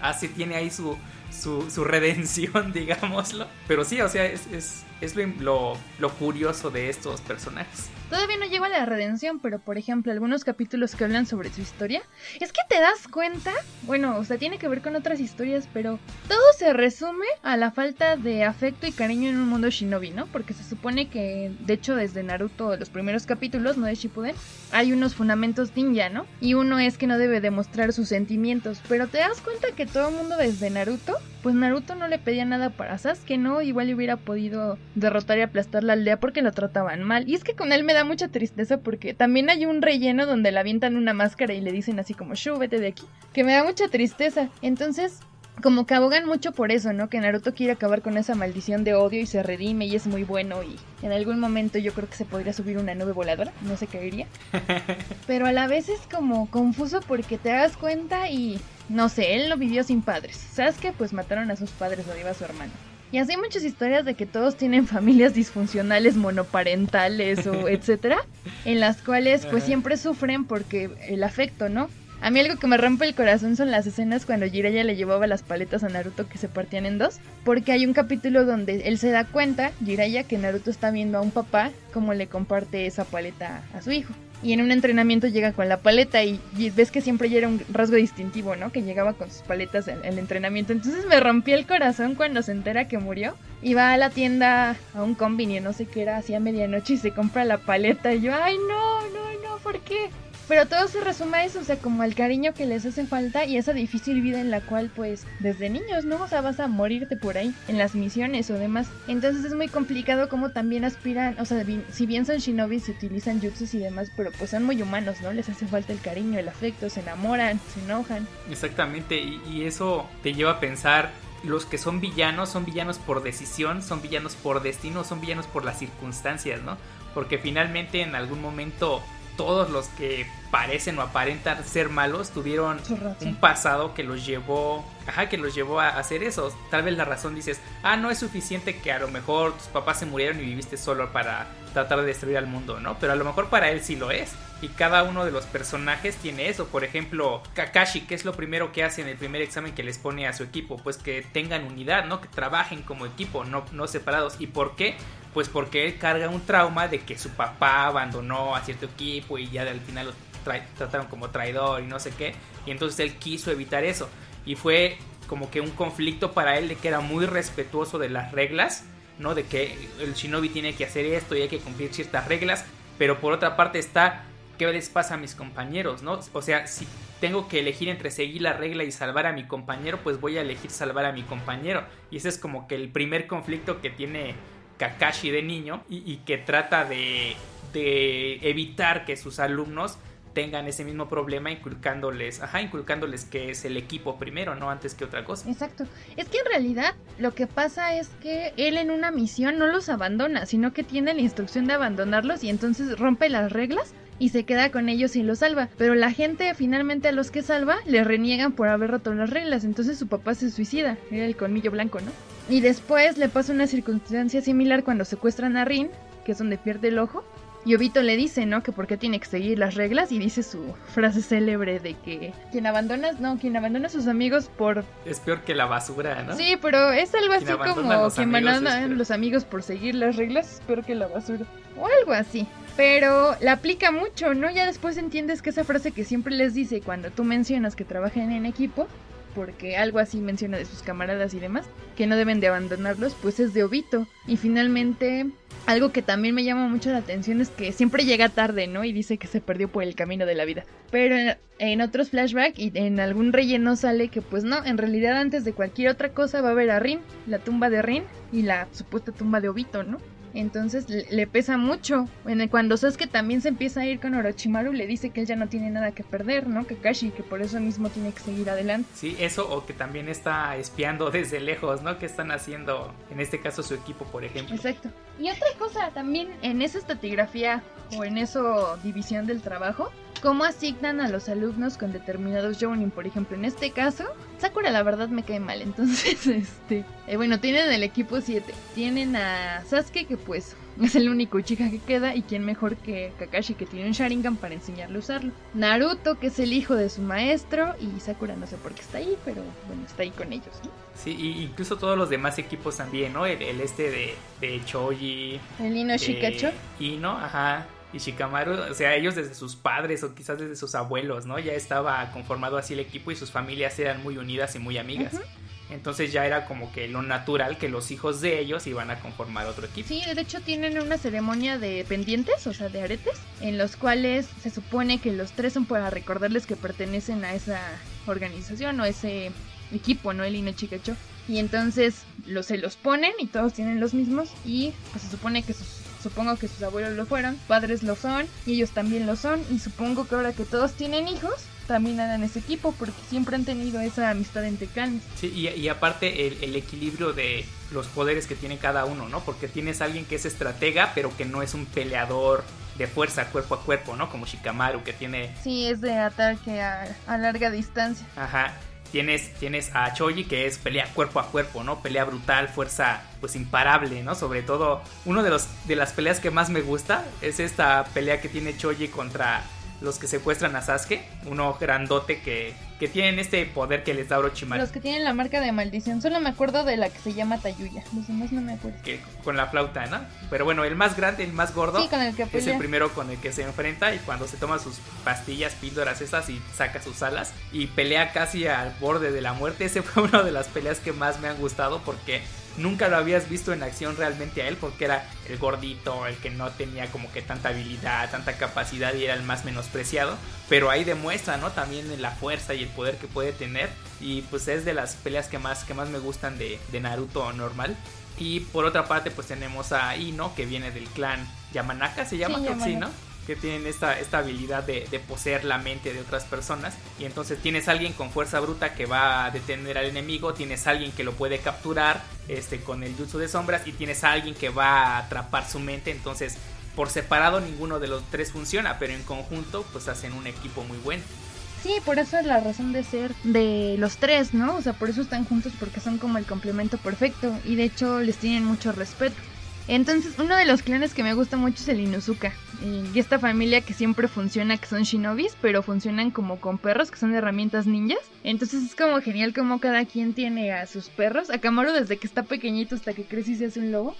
así tiene ahí su, su, redención, digámoslo. Pero sí, o sea, es, es, es lo, lo, curioso de estos personajes. Todavía no llego a la redención, pero por ejemplo, algunos capítulos que hablan sobre su historia, es que te das cuenta, bueno, o sea, tiene que ver con otras historias, pero todo se resume a la falta de afecto y cariño en un mundo shinobi, ¿no? Porque se supone que, de hecho, desde Naruto, los primeros capítulos, no de Shippuden, hay unos fundamentos ninja, ¿no? Y uno es que no debe demostrar sus sentimientos, pero te das cuenta que todo el mundo desde Naruto, pues Naruto no le pedía nada para Sasuke, ¿no? Igual hubiera podido derrotar y aplastar la aldea porque lo trataban mal. Y es que con él me da mucha tristeza porque también hay un relleno donde le avientan una máscara y le dicen así como, shu, vete de aquí. Que me da mucha tristeza. Entonces, como que abogan mucho por eso, ¿no? Que Naruto quiere acabar con esa maldición de odio y se redime y es muy bueno y en algún momento yo creo que se podría subir una nube voladora, no se caería. Pero a la vez es como confuso porque te das cuenta y no sé, él lo vivió sin padres. ¿Sabes qué? Pues mataron a sus padres o iba su hermano. Y así hay muchas historias de que todos tienen familias disfuncionales, monoparentales o etcétera, en las cuales pues siempre sufren porque el afecto, ¿no? A mí algo que me rompe el corazón son las escenas cuando Jiraiya le llevaba las paletas a Naruto que se partían en dos, porque hay un capítulo donde él se da cuenta, Jiraiya, que Naruto está viendo a un papá como le comparte esa paleta a su hijo y en un entrenamiento llega con la paleta y, ves que siempre ya era un rasgo distintivo, ¿no? Que llegaba con sus paletas en el entrenamiento. Entonces me rompí el corazón cuando se entera que murió. Y va a la tienda, a un combini, no sé qué era, hacía medianoche y se compra la paleta. Y yo, ay, no, no, no, ¿por qué? Pero todo se resume a eso, o sea, como al cariño que les hace falta y esa difícil vida en la cual, pues, desde niños, ¿no? O sea, vas a morirte por ahí, en las misiones o demás. Entonces es muy complicado como también aspiran, o sea, si bien son shinobis, se utilizan jutsus y demás, pero pues son muy humanos, ¿no? Les hace falta el cariño, el afecto, se enamoran, se enojan. Exactamente, y, y eso te lleva a pensar los que son villanos son villanos por decisión, son villanos por destino, son villanos por las circunstancias, ¿no? Porque finalmente en algún momento todos los que parecen o aparentan ser malos tuvieron un pasado que los llevó, ajá, que los llevó a hacer eso. Tal vez la razón dices, ah, no es suficiente que a lo mejor tus papás se murieron y viviste solo para tratar de destruir al mundo, ¿no? Pero a lo mejor para él sí lo es. Y cada uno de los personajes tiene eso. Por ejemplo, Kakashi, que es lo primero que hace en el primer examen que les pone a su equipo? Pues que tengan unidad, ¿no? Que trabajen como equipo, no, no separados. ¿Y por qué? Pues porque él carga un trauma de que su papá abandonó a cierto equipo y ya al final lo trataron como traidor y no sé qué. Y entonces él quiso evitar eso. Y fue como que un conflicto para él de que era muy respetuoso de las reglas, ¿no? De que el shinobi tiene que hacer esto y hay que cumplir ciertas reglas. Pero por otra parte está, ¿qué les pasa a mis compañeros, no? O sea, si tengo que elegir entre seguir la regla y salvar a mi compañero, pues voy a elegir salvar a mi compañero. Y ese es como que el primer conflicto que tiene Kakashi de niño y, que trata de, evitar que sus alumnos tengan ese mismo problema inculcándoles, ajá, inculcándoles que es el equipo primero, no antes que otra cosa. Exacto. Es que en realidad lo que pasa es que él en una misión no los abandona, sino que tiene la instrucción de abandonarlos y entonces rompe las reglas y se queda con ellos y los salva. Pero la gente finalmente a los que salva le reniegan por haber roto las reglas, entonces su papá se suicida, era el colmillo blanco, ¿no? Y después le pasa una circunstancia similar cuando secuestran a Rin, que es donde pierde el ojo. Y Obito le dice, ¿no? Que porque tiene que seguir las reglas y dice su frase célebre de que quien abandona, no, quien abandona a sus amigos por... Es peor que la basura, ¿no? Sí, pero es algo así como quien abandona a los amigos por seguir las reglas es peor que la basura. O algo así. Pero la aplica mucho, ¿no? Ya después entiendes que esa frase que siempre les dice cuando tú mencionas que trabajan en equipo, porque algo así menciona de sus camaradas y demás, que no deben de abandonarlos, pues es de Obito. Y finalmente, algo que también me llama mucho la atención es que siempre llega tarde, ¿no? Y dice que se perdió por el camino de la vida. Pero en, otros flashbacks y en algún relleno sale que pues no, en realidad antes de cualquier otra cosa va a haber a Rin, la tumba de Rin y la supuesta tumba de Obito, ¿no? Entonces le, pesa mucho. Cuando Sasuke también se empieza a ir con Orochimaru, le dice que él ya no tiene nada que perder, ¿no? Kakashi, que por eso mismo tiene que seguir adelante. Sí, eso o que también está espiando desde lejos, ¿no? Que están haciendo, en este caso, su equipo, por ejemplo. Exacto. Y otra cosa, también en esa estratigrafía o en esa división del trabajo, cómo asignan a los alumnos con determinados Jounin. Por ejemplo, en este caso, Sakura la verdad me cae mal. Entonces, este. Eh, bueno, tienen el equipo 7. Tienen a Sasuke, que pues es el único chica que queda. Y quién mejor que Kakashi, que tiene un Sharingan para enseñarle a usarlo. Naruto, que es el hijo de su maestro. Y Sakura no sé por qué está ahí, pero bueno, está ahí con ellos, ¿no? Sí, y incluso todos los demás equipos también, ¿no? El, este de, de Choji. El Ino Shikacho. Eh, Ino, ajá y Shikamaru, o sea, ellos desde sus padres o quizás desde sus abuelos, ¿no? Ya estaba conformado así el equipo y sus familias eran muy unidas y muy amigas. Entonces ya era como que lo natural que los hijos de ellos iban a conformar otro equipo. Sí, de hecho tienen una ceremonia de pendientes, o sea, de aretes, en los cuales se supone que los tres son para recordarles que pertenecen a esa organización o ese equipo, ¿no? El Ino Chikacho. Y entonces los, se los ponen y todos tienen los mismos y pues se supone que sus Supongo que sus abuelos lo fueron, padres lo son, y ellos también lo son, y supongo que ahora que todos tienen hijos, también en ese equipo, porque siempre han tenido esa amistad entre clanes. Sí, y, aparte el, equilibrio de los poderes que tiene cada uno, ¿no? Porque tienes a alguien que es estratega, pero que no es un peleador de fuerza cuerpo a cuerpo, ¿no? Como Shikamaru, que tiene... Sí, es de ataque a, a larga distancia. Ajá. Tienes, tienes a Choji que es pelea cuerpo a cuerpo, ¿no? Pelea brutal, fuerza pues imparable, ¿no? Sobre todo, uno de los de las peleas que más me gusta es esta pelea que tiene Choji contra los que secuestran a Sasuke, uno grandote que, que tienen este poder que les da Orochimaru. Los que tienen la marca de maldición, solo me acuerdo de la que se llama Tayuya, los demás no me acuerdo. Que, con la flauta, ¿no? Pero bueno, el más grande, el más gordo, con el que es el primero con el que se enfrenta y cuando se toma sus pastillas, píldoras esas y saca sus alas y pelea casi al borde de la muerte, ese fue una de las peleas que más me han gustado porque nunca lo habías visto en acción realmente a él porque era el gordito, el que no tenía como que tanta habilidad, tanta capacidad y era el más menospreciado. Pero ahí demuestra, ¿no? También la fuerza y el poder que puede tener. Y pues es de las peleas que más, que más me gustan de, Naruto normal. Y por otra parte pues tenemos a Ino que viene del clan Yamanaka, se llama, sí, ¿no? Que tienen esta, esta habilidad de, poseer la mente de otras personas. Y entonces tienes alguien con fuerza bruta que va a detener al enemigo, tienes alguien que lo puede capturar este, con el jutsu de sombras y tienes a alguien que va a atrapar su mente. Entonces, por separado ninguno de los tres funciona, pero en conjunto pues hacen un equipo muy bueno. Sí, por eso es la razón de ser de los tres, ¿no? O sea, por eso están juntos porque son como el complemento perfecto y de hecho les tienen mucho respeto. Entonces, uno de los clanes que me gusta mucho es el Inuzuka. Y esta familia que siempre funciona, que son shinobis, pero funcionan como con perros, que son herramientas ninjas. Entonces es como genial como cada quien tiene a sus perros. A Kamaru desde que está pequeñito hasta que crece y se hace un lobo.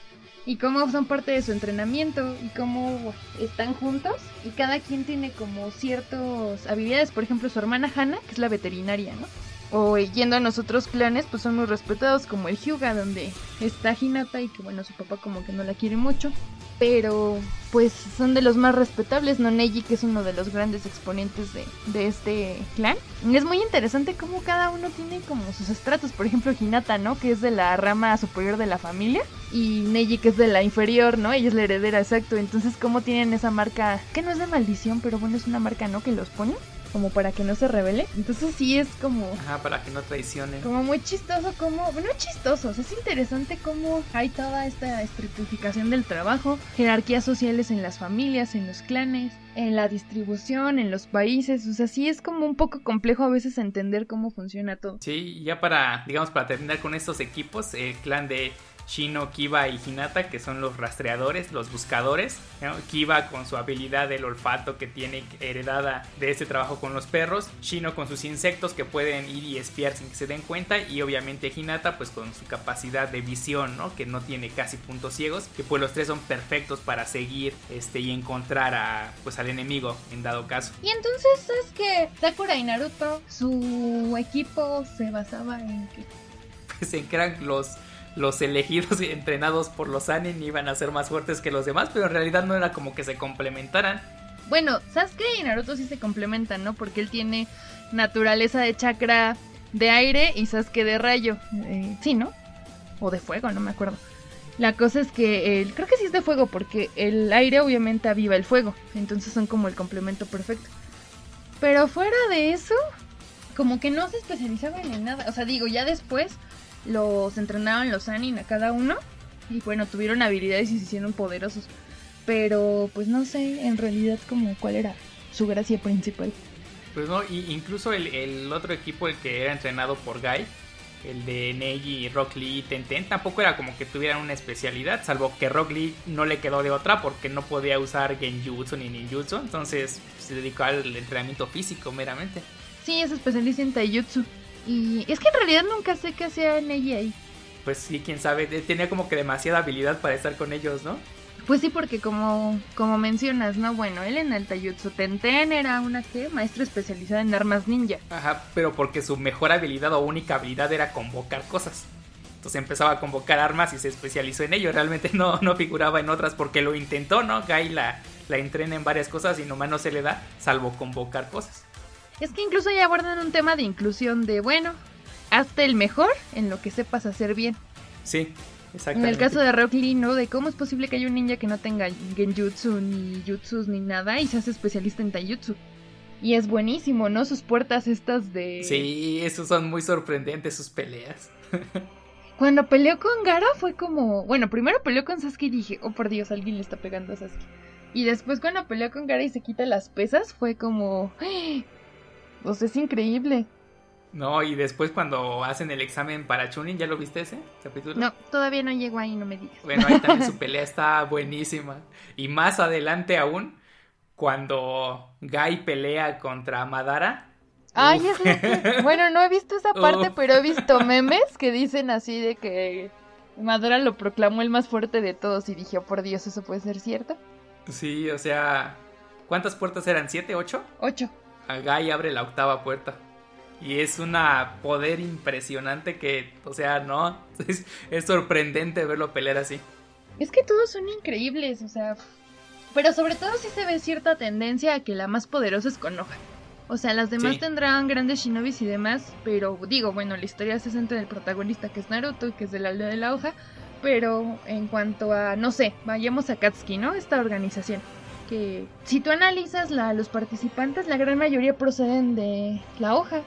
Y cómo son parte de su entrenamiento y cómo están juntos. Y cada quien tiene como ciertas habilidades. Por ejemplo, su hermana Hana, que es la veterinaria, ¿no? O yendo a nosotros clanes, pues son muy respetados, como el Hyuga, donde está Hinata y que bueno, su papá como que no la quiere mucho, pero pues son de los más respetables, no Neji, que es uno de los grandes exponentes de, de este clan. Es muy interesante cómo cada uno tiene como sus estratos, por ejemplo Hinata, ¿no? Que es de la rama superior de la familia, y Neji, que es de la inferior, ¿no? Ella es la heredera, exacto, entonces cómo tienen esa marca, que no es de maldición, pero bueno, es una marca, ¿no? Que los pone como para que no se revele. Entonces sí es como... Ajá, para que no traicione. Como muy chistoso, como... Bueno, chistoso, es interesante cómo hay toda esta estratificación del trabajo, jerarquías sociales en las familias, en los clanes, en la distribución, en los países, o sea, sí es como un poco complejo a veces entender cómo funciona todo. Sí, ya para, digamos, para terminar con estos equipos, el clan de Shino, Kiba y Hinata, que son los rastreadores, los buscadores. Kiba con su habilidad del olfato que tiene heredada de este trabajo con los perros. Shino con sus insectos que pueden ir y espiar sin que se den cuenta. Y obviamente Hinata pues con su capacidad de visión, ¿no? Que no tiene casi puntos ciegos. Que pues los tres son perfectos para seguir este, y encontrar a, pues, al enemigo en dado caso. Y entonces es que Sakura y Naruto, su equipo se basaba en que... Pues en que eran los los elegidos y entrenados por los Anin iban a ser más fuertes que los demás, pero en realidad no era como que se complementaran. Bueno, Sasuke y Naruto sí se complementan, ¿no? Porque él tiene naturaleza de chakra de aire y Sasuke de rayo. Eh, sí, ¿no? O de fuego, no me acuerdo. La cosa es que él, creo que sí es de fuego porque el aire obviamente aviva el fuego, entonces son como el complemento perfecto. Pero fuera de eso, como que no se especializaban en nada. O sea, digo, ya después los entrenaron los Anin a cada uno y bueno, tuvieron habilidades y se hicieron poderosos. Pero pues no sé en realidad como cuál era su gracia principal. Pues no, y incluso el, el otro equipo, el que era entrenado por Guy, el de Neji, Rock Lee y Tenten, tampoco era como que tuvieran una especialidad, salvo que Rock Lee no le quedó de otra porque no podía usar Genjutsu ni Ninjutsu, entonces se dedicó al entrenamiento físico meramente. Sí, es especialista en Taijutsu. Y es que en realidad nunca sé qué hacía Neji ahí. Pues sí, quién sabe, tenía como que demasiada habilidad para estar con ellos, ¿no? Pues sí, porque como, como mencionas, ¿no? Bueno, él en el Taijutsu Tenten era una que maestra especializada en armas ninja. Ajá, pero porque su mejor habilidad o única habilidad era convocar cosas. Entonces empezaba a convocar armas y se especializó en ello. Realmente no, no figuraba en otras porque lo intentó, ¿no? Guy la, la entrena en varias cosas y nomás no se le da, salvo convocar cosas. Es que incluso ya abordan un tema de inclusión de, bueno, hazte el mejor en lo que sepas hacer bien. Sí, en el caso de Rock Lee, ¿no? De cómo es posible que haya un ninja que no tenga genjutsu, ni jutsus, ni nada, y se hace especialista en taijutsu. Y es buenísimo, ¿no? Sus puertas estas de... Sí, esos son muy sorprendentes, sus peleas. Cuando peleó con Gara fue como... Bueno, primero peleó con Sasuke y dije, oh por Dios, alguien le está pegando a Sasuke. Y después cuando peleó con Gara y se quita las pesas, fue como... Pues es increíble. No, y después cuando hacen el examen para Chunin, ¿ya lo viste ese capítulo? No, todavía no llego ahí, no me digas. Bueno, ahí también su pelea está buenísima. Y más adelante aún, cuando Guy pelea contra Madara. Ay, es Bueno, no he visto esa parte, pero he visto memes que dicen así de que Madara lo proclamó el más fuerte de todos y dije, oh, por Dios, ¿eso puede ser cierto? Sí, o sea, ¿cuántas puertas eran? ¿Siete, ocho? Ocho. Guy abre la octava puerta. Y es una poder impresionante que, o sea, no, es, sorprendente verlo pelear así. Es que todos son increíbles, o sea, pero sobre todo sí se ve cierta tendencia a que la más poderosa es Konoha. O sea, las demás tendrán grandes shinobis y demás, pero digo, bueno, la historia se centra en el protagonista que es Naruto, que es de la aldea de la hoja, pero en cuanto a, no sé, vayamos a Katsuki, ¿no? Esta organización. Que si tú analizas los participantes, la gran mayoría proceden de la hoja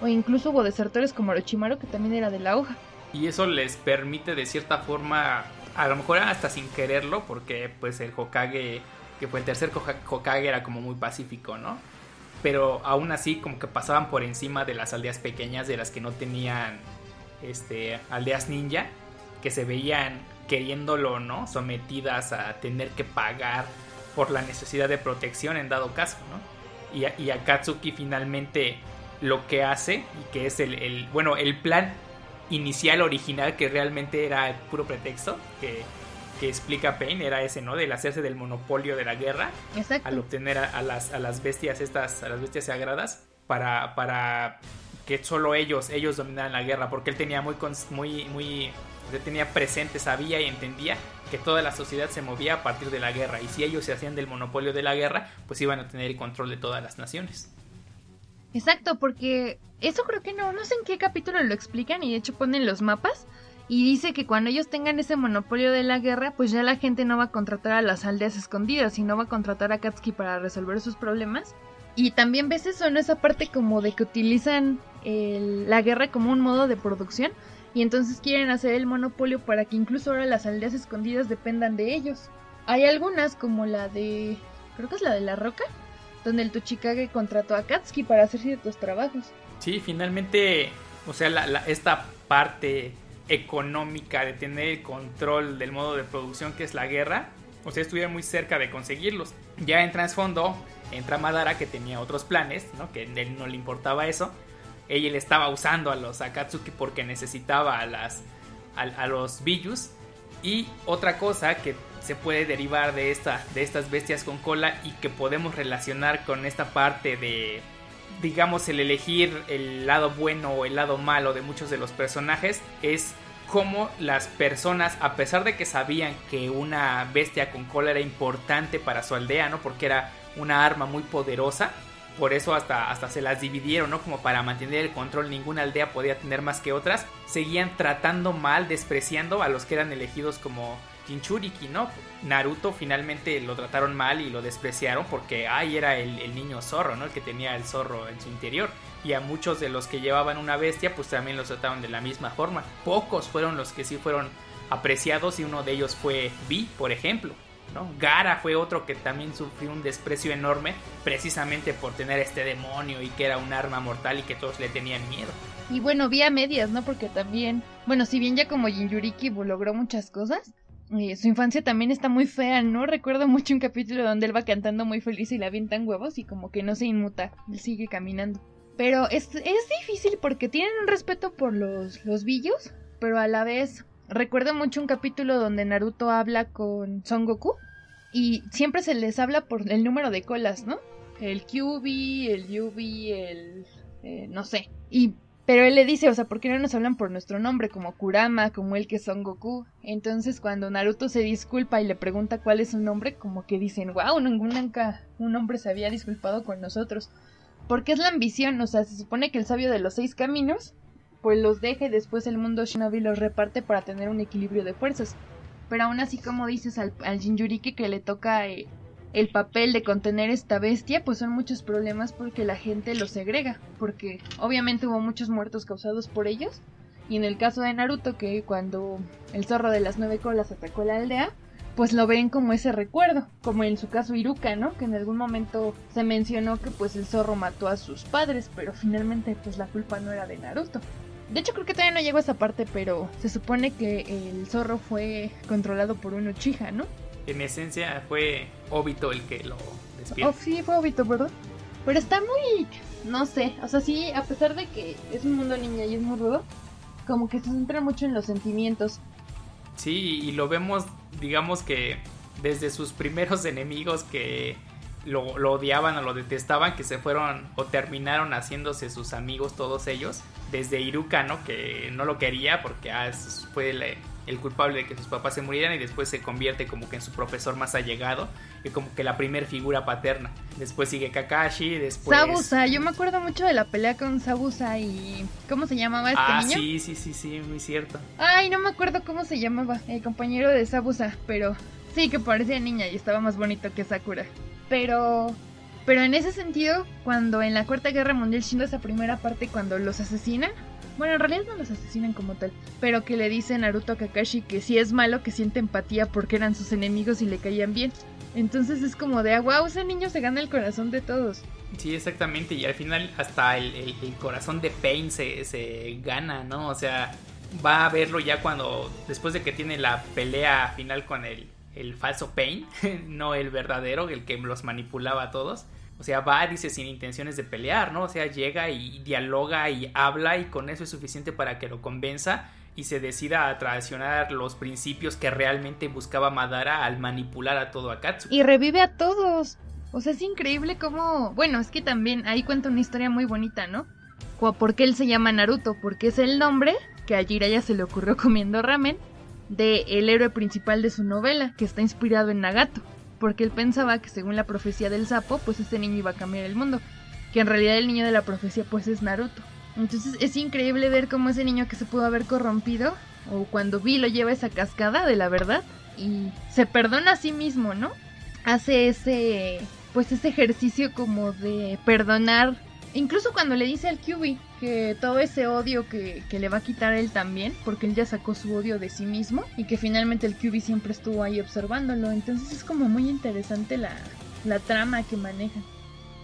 o incluso hubo desertores como Orochimaru que también era de la hoja. Y eso les permite de cierta forma, a lo mejor hasta sin quererlo, porque pues el Hokage, que fue el tercer Hokage, era como muy pacífico, ¿no? Pero aún así como que pasaban por encima de las aldeas pequeñas, de las que no tenían este, aldeas ninja, que se veían queriéndolo, ¿no? Sometidas a tener que pagar por la necesidad de protección en dado caso, ¿no? Y, y Akatsuki finalmente lo que hace y que es el, bueno, el plan inicial original que realmente era el puro pretexto que, que explica Payne era ese, ¿no? Del hacerse del monopolio de la guerra al obtener a, las, a las bestias estas, a las bestias sagradas para, para que solo ellos, ellos dominaran la guerra, porque él tenía muy, muy, muy, tenía presente, sabía y entendía que toda la sociedad se movía a partir de la guerra y si ellos se hacían del monopolio de la guerra, pues iban a tener el control de todas las naciones. Exacto, porque eso creo que no, no sé en qué capítulo lo explican y de hecho ponen los mapas y dice que cuando ellos tengan ese monopolio de la guerra, pues ya la gente no va a contratar a las aldeas escondidas, sino va a contratar a Katsuki para resolver sus problemas. Y también ves eso, ¿no? Esa parte como de que utilizan la guerra como un modo de producción y entonces quieren hacer el monopolio para que incluso ahora las aldeas escondidas dependan de ellos. Hay algunas como la de... creo que es la de la roca, donde el Tuchikage contrató a Katsuki para hacer ciertos trabajos. Sí, finalmente, o sea, esta parte económica de tener el control del modo de producción que es la guerra, o sea, estuvieron muy cerca de conseguirlos. Ya en trasfondo entra Madara que tenía otros planes, ¿no? Que él no le importaba eso. Ella estaba usando a los Akatsuki porque necesitaba a las a, los Biyus. Y otra cosa que se puede derivar de, esta, de estas bestias con cola y que podemos relacionar con esta parte de, digamos, el elegir el lado bueno o el lado malo de muchos de los personajes es cómo las personas, a pesar de que sabían que una bestia con cola era importante para su aldea, ¿no? Porque era una arma muy poderosa, por eso hasta, hasta se las dividieron, ¿no? Como para mantener el control, ninguna aldea podía tener más que otras, seguían tratando mal, despreciando a los que eran elegidos como Jinchuriki, ¿no? Naruto finalmente lo trataron mal y lo despreciaron porque ahí era el, niño zorro, ¿no? El que tenía el zorro en su interior. Y a muchos de los que llevaban una bestia, pues también los trataron de la misma forma. Pocos fueron los que sí fueron apreciados y uno de ellos fue Vi, por ejemplo. Gara fue otro que también sufrió un desprecio enorme precisamente por tener este demonio y que era un arma mortal y que todos le tenían miedo. Y bueno, vi a medias, ¿no? Porque también, bueno, si bien ya como Jinjuriki logró muchas cosas, eh, su infancia también está muy fea, ¿no? Recuerdo mucho un capítulo donde él va cantando muy feliz y le avientan huevos y como que no se inmuta, él sigue caminando. Pero es, es difícil porque tienen un respeto por los, los villos, pero a la vez recuerdo mucho un capítulo donde Naruto habla con Son Goku y siempre se les habla por el número de colas, ¿no? El QB, el UB, el... Eh, no sé. Y pero él le dice, o sea, ¿por qué no nos hablan por nuestro nombre, como Kurama, como el que son Goku? Entonces cuando Naruto se disculpa y le pregunta cuál es su nombre, como que dicen, wow, nunca un hombre se había disculpado con nosotros. Porque es la ambición, o sea, se supone que el sabio de los seis caminos, pues los deja y después el mundo Shinobi los reparte para tener un equilibrio de fuerzas. Pero aún así, como dices al, al Jinjuriki que le toca eh, el papel de contener esta bestia, pues son muchos problemas porque la gente lo segrega, porque obviamente hubo muchos muertos causados por ellos. Y en el caso de Naruto, que cuando el zorro de las nueve colas atacó la aldea, pues lo ven como ese recuerdo, como en su caso Iruka, ¿no? Que en algún momento se mencionó que pues el zorro mató a sus padres, pero finalmente pues la culpa no era de Naruto. De hecho creo que todavía no llegó a esa parte, pero se supone que el zorro fue controlado por un Uchiha, ¿no? en esencia fue Obito el que lo despierta. Oh, sí, fue Obito, ¿verdad? Pero está muy, no sé, o sea, sí, a pesar de que es un mundo niña y es muy rudo, como que se centra mucho en los sentimientos. Sí, y lo vemos, digamos que desde sus primeros enemigos que lo, lo, odiaban o lo detestaban, que se fueron o terminaron haciéndose sus amigos todos ellos. Desde Iruka, ¿no? Que no lo quería porque ah, fue el culpable de que sus papás se murieran y después se convierte como que en su profesor más allegado y como que la primer figura paterna. Después sigue Kakashi, después... Sabusa, yo me acuerdo mucho de la pelea con Sabusa y... ¿Cómo se llamaba este ah, niño? sí, sí, sí, sí, muy cierto. Ay, no me acuerdo cómo se llamaba, el compañero de Sabusa, pero sí que parecía niña y estaba más bonito que Sakura. Pero... Pero en ese sentido, cuando en la Cuarta Guerra Mundial, siendo esa primera parte, cuando los asesinan, bueno, en realidad no los asesinan como tal, pero que le dice Naruto a Kakashi que si es malo que siente empatía porque eran sus enemigos y le caían bien. Entonces es como de, ah, wow, ese niño se gana el corazón de todos. Sí, exactamente, y al final hasta el, corazón de Pain se, se gana, ¿no? O sea, va a verlo ya cuando, después de que tiene la pelea final con el, el falso Pain, no el verdadero, el que los manipulaba a todos o sea, va, dice, sin intenciones de pelear, ¿no? O sea, llega y dialoga y habla y con eso es suficiente para que lo convenza y se decida a traicionar los principios que realmente buscaba Madara al manipular a todo Akatsuki. Y revive a todos. O sea, es increíble cómo... Bueno, es que también ahí cuenta una historia muy bonita, ¿no? ¿Por qué él se llama Naruto? Porque es el nombre que a Jiraiya se le ocurrió comiendo ramen de el héroe principal de su novela, que está inspirado en Nagato porque él pensaba que según la profecía del sapo, pues este niño iba a cambiar el mundo, que en realidad el niño de la profecía pues es Naruto. Entonces es increíble ver cómo ese niño que se pudo haber corrompido, o cuando vi lo lleva esa cascada de la verdad, y se perdona a sí mismo, ¿no? Hace ese, pues ese ejercicio como de perdonar Incluso cuando le dice al QB que todo ese odio que, le va a quitar él también, porque él ya sacó su odio de sí mismo y que finalmente el QB siempre estuvo ahí observándolo. Entonces es como muy interesante la, la trama que maneja.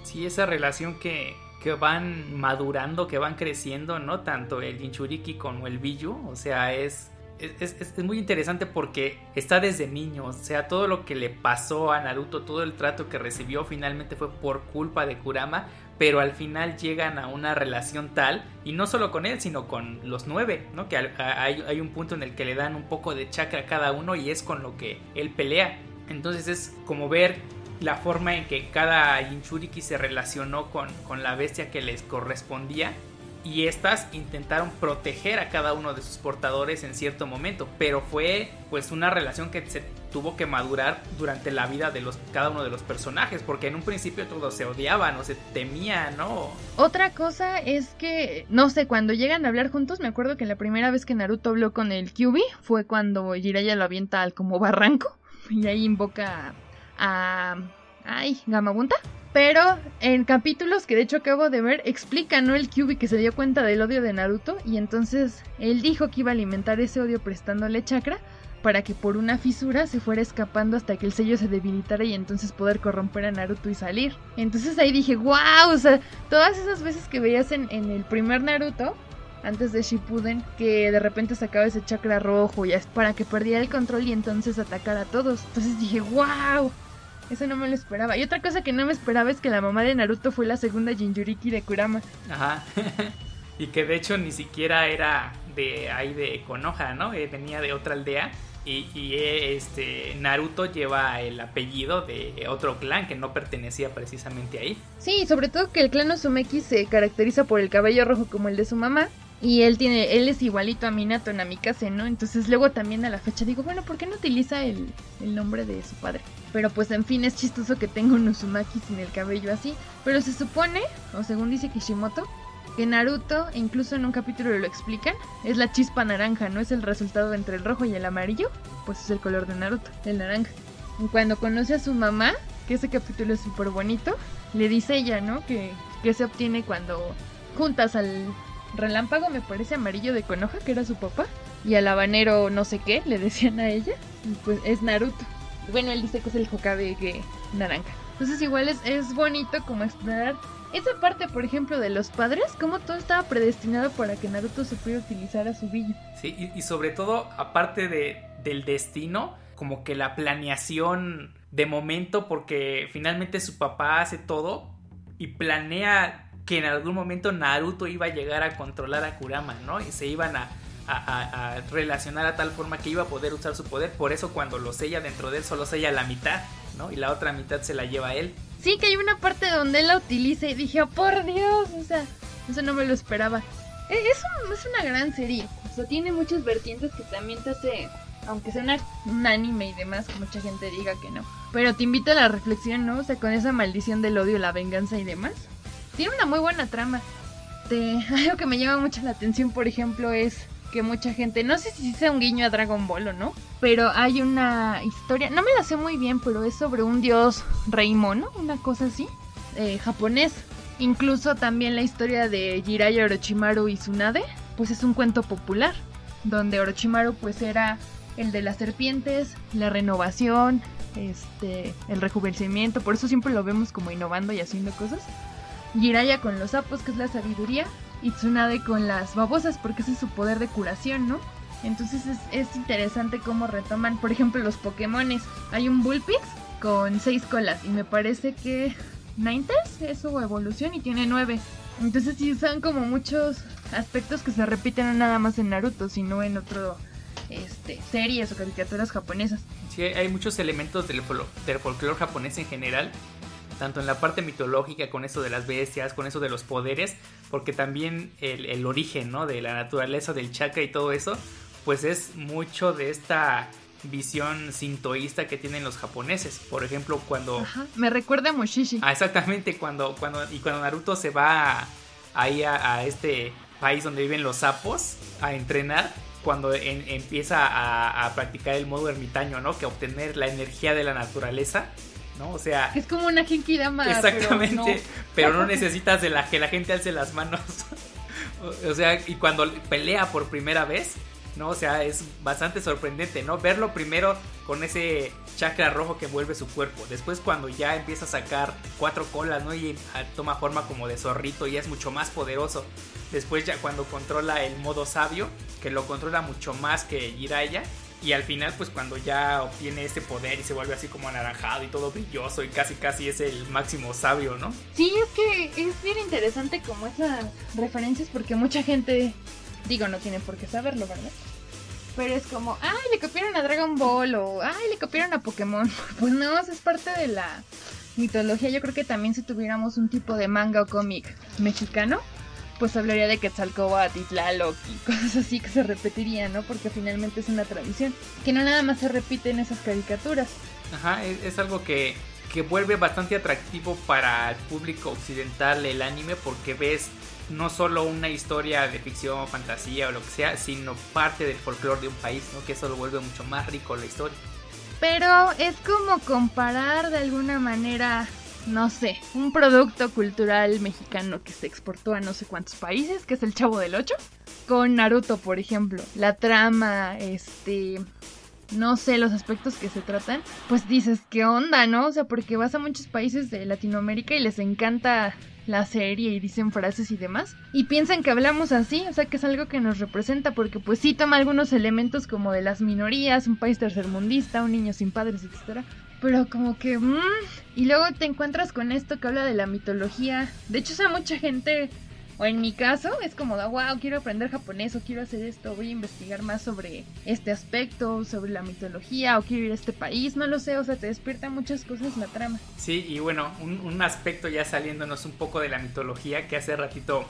Sí, esa relación que, que van madurando, que van creciendo, ¿no? Tanto el Jinchuriki como el Biju, o sea, es es, es, muy interesante porque está desde niño, o sea, todo lo que le pasó a Naruto, todo el trato que recibió finalmente fue por culpa de Kurama, pero al final llegan a una relación tal, y no solo con él, sino con los nueve, ¿no? Que hay, un punto en el que le dan un poco de chakra a cada uno y es con lo que él pelea. Entonces es como ver la forma en que cada Jinchuriki se relacionó con, con la bestia que les correspondía y estas intentaron proteger a cada uno de sus portadores en cierto momento, pero fue pues una relación que se tuvo que madurar durante la vida de los cada uno de los personajes, porque en un principio todos se odiaban o se temían, ¿no? Otra cosa es que no sé, cuando llegan a hablar juntos, me acuerdo que la primera vez que Naruto habló con el Kyubi fue cuando Jiraiya lo avienta al como barranco y ahí invoca a ay, Gamabunta pero en capítulos que de hecho acabo de ver, explica, ¿no? El Kyubi que se dio cuenta del odio de Naruto y entonces él dijo que iba a alimentar ese odio prestándole chakra para que por una fisura se fuera escapando hasta que el sello se debilitara y entonces poder corromper a Naruto y salir. Entonces ahí dije, wow, o sea, todas esas veces que veías en, en el primer Naruto, antes de Shippuden, que de repente sacaba ese chakra rojo ya es para que perdiera el control y entonces atacara a todos. Entonces dije, wow, eso no me lo esperaba. Y otra cosa que no me esperaba es que la mamá de Naruto fue la segunda Jinjuriki de Kurama. Ajá. y que de hecho ni siquiera era de ahí de Konoha, ¿no? Eh, venía de otra aldea. Y, eh, este Naruto lleva el apellido de otro clan que no pertenecía precisamente ahí. Sí, sobre todo que el clan Uzumaki se caracteriza por el cabello rojo como el de su mamá. Y él tiene, él es igualito a Minato Namikaze, ¿no? Entonces luego también a la fecha digo, bueno, ¿por qué no utiliza el, el nombre de su padre? Pero pues en fin, es chistoso que tenga un Uzumaki sin el cabello así. Pero se supone, o según dice Kishimoto, que Naruto, incluso en un capítulo lo explican, es la chispa naranja, no es el resultado entre el rojo y el amarillo, pues es el color de Naruto, el naranja. Y cuando conoce a su mamá, que ese capítulo es súper bonito, le dice ella, ¿no? Que, que se obtiene cuando juntas al relámpago, me parece amarillo de Konoha, que era su papá, y al habanero no sé qué, le decían a ella, y pues es Naruto. Bueno, él dice que es el Hokage que naranja. Entonces igual es, es bonito como explorar esa parte, por ejemplo, de los padres, como todo estaba predestinado para que Naruto se utilizar a su villa. Sí, y, sobre todo, aparte de, del destino, como que la planeación de momento, porque finalmente su papá hace todo y planea que en algún momento Naruto iba a llegar a controlar a Kurama, ¿no? Y se iban a, a, relacionar a tal forma que iba a poder usar su poder. Por eso cuando lo sella dentro de él, solo sella la mitad, ¿no? Y la otra mitad se la lleva él. Sí, que hay una parte donde él la utiliza y dije, oh, por Dios, o sea, eso no me lo esperaba. E, es, es una gran serie, o sea, tiene muchos vertientes que también te hace, aunque sea un anime y demás, que mucha gente diga que no. Pero te invita a la reflexión, ¿no? O sea, con esa maldición del odio, la venganza y demás. Tiene una muy buena trama. De, algo que me llama mucho la atención, por ejemplo, es que mucha gente, no sé si sea un guiño a Dragon Ball o no, pero hay una historia, no me la sé muy bien, pero es sobre un dios rey mono, una cosa así, eh, japonés. Incluso también la historia de Jiraiya Orochimaru y Tsunade, pues es un cuento popular, donde Orochimaru pues era el de las serpientes, la renovación, este, el rejuvenecimiento, por eso siempre lo vemos como innovando y haciendo cosas. Jiraiya con los sapos, que es la sabiduría, y Tsunade con las babosas, porque ese es su poder de curación, ¿no? Entonces es, interesante cómo retoman, por ejemplo, los Pokémones. Hay un Bullpix con seis colas y me parece que Ninetales es su evolución y tiene nueve. Entonces sí son como muchos aspectos que se repiten no nada más en Naruto, sino en otro este, series o caricaturas japonesas. Sí, hay muchos elementos del, del folclore japonés en general tanto en la parte mitológica con eso de las bestias, con eso de los poderes, porque también el, origen ¿no? de la naturaleza del chakra y todo eso, pues es mucho de esta visión sintoísta que tienen los japoneses. Por ejemplo, cuando... Ajá, me recuerda a Mushishi. Ah, exactamente, cuando, cuando, y cuando Naruto se va ahí a, este país donde viven los sapos a entrenar, cuando empieza a, a, practicar el modo ermitaño, ¿no? Que obtener la energía de la naturaleza ¿no? O sea... Es como una Dama. Exactamente, pero no, necesitas de la que la gente alce las manos. o sea, y cuando pelea por primera vez, ¿no? O sea, es bastante sorprendente, ¿no? Verlo primero con ese chakra rojo que envuelve su cuerpo. Después cuando ya empieza a sacar cuatro colas, ¿no? Y toma forma como de zorrito y es mucho más poderoso. Después ya cuando controla el modo sabio, que lo controla mucho más que Jiraiya y al final, pues cuando ya obtiene ese poder y se vuelve así como anaranjado y todo brilloso y casi casi es el máximo sabio, ¿no? Sí, es que es bien interesante como esas referencias porque mucha gente, digo, no tiene por qué saberlo, ¿verdad? Pero es como, ay, le copiaron a Dragon Ball o, ay, le copiaron a Pokémon. Pues no, es parte de la mitología. Yo creo que también si tuviéramos un tipo de manga o cómic mexicano, pues hablaría de Quetzalcóatl y Tlaloc y cosas así que se repetirían, ¿no? Porque finalmente es una tradición, que no nada más se repite en esas caricaturas. Ajá, es, algo que, que vuelve bastante atractivo para el público occidental el anime porque ves no solo una historia de ficción, fantasía o lo que sea, sino parte del folclore de un país, ¿no? Que eso lo vuelve mucho más rico la historia. Pero es como comparar de alguna manera no sé, un producto cultural mexicano que se exportó a no sé cuántos países, que es el Chavo del Ocho, con Naruto, por ejemplo. La trama, este, no sé, los aspectos que se tratan, pues dices, ¿qué onda, no? O sea, porque vas a muchos países de Latinoamérica y les encanta la serie y dicen frases y demás. Y piensan que hablamos así, o sea que es algo que nos representa porque pues sí toma algunos elementos como de las minorías, un país tercermundista, un niño sin padres, etc. Pero como que... Mmm, y luego te encuentras con esto que habla de la mitología. De hecho, o sea, mucha gente o en mi caso, es como, wow, quiero aprender japonés o quiero hacer esto, voy a investigar más sobre este aspecto, sobre la mitología o quiero ir a este país, no lo sé, o sea, te despierta muchas cosas la trama. Sí, y bueno, un, un aspecto ya saliéndonos un poco de la mitología que hace ratito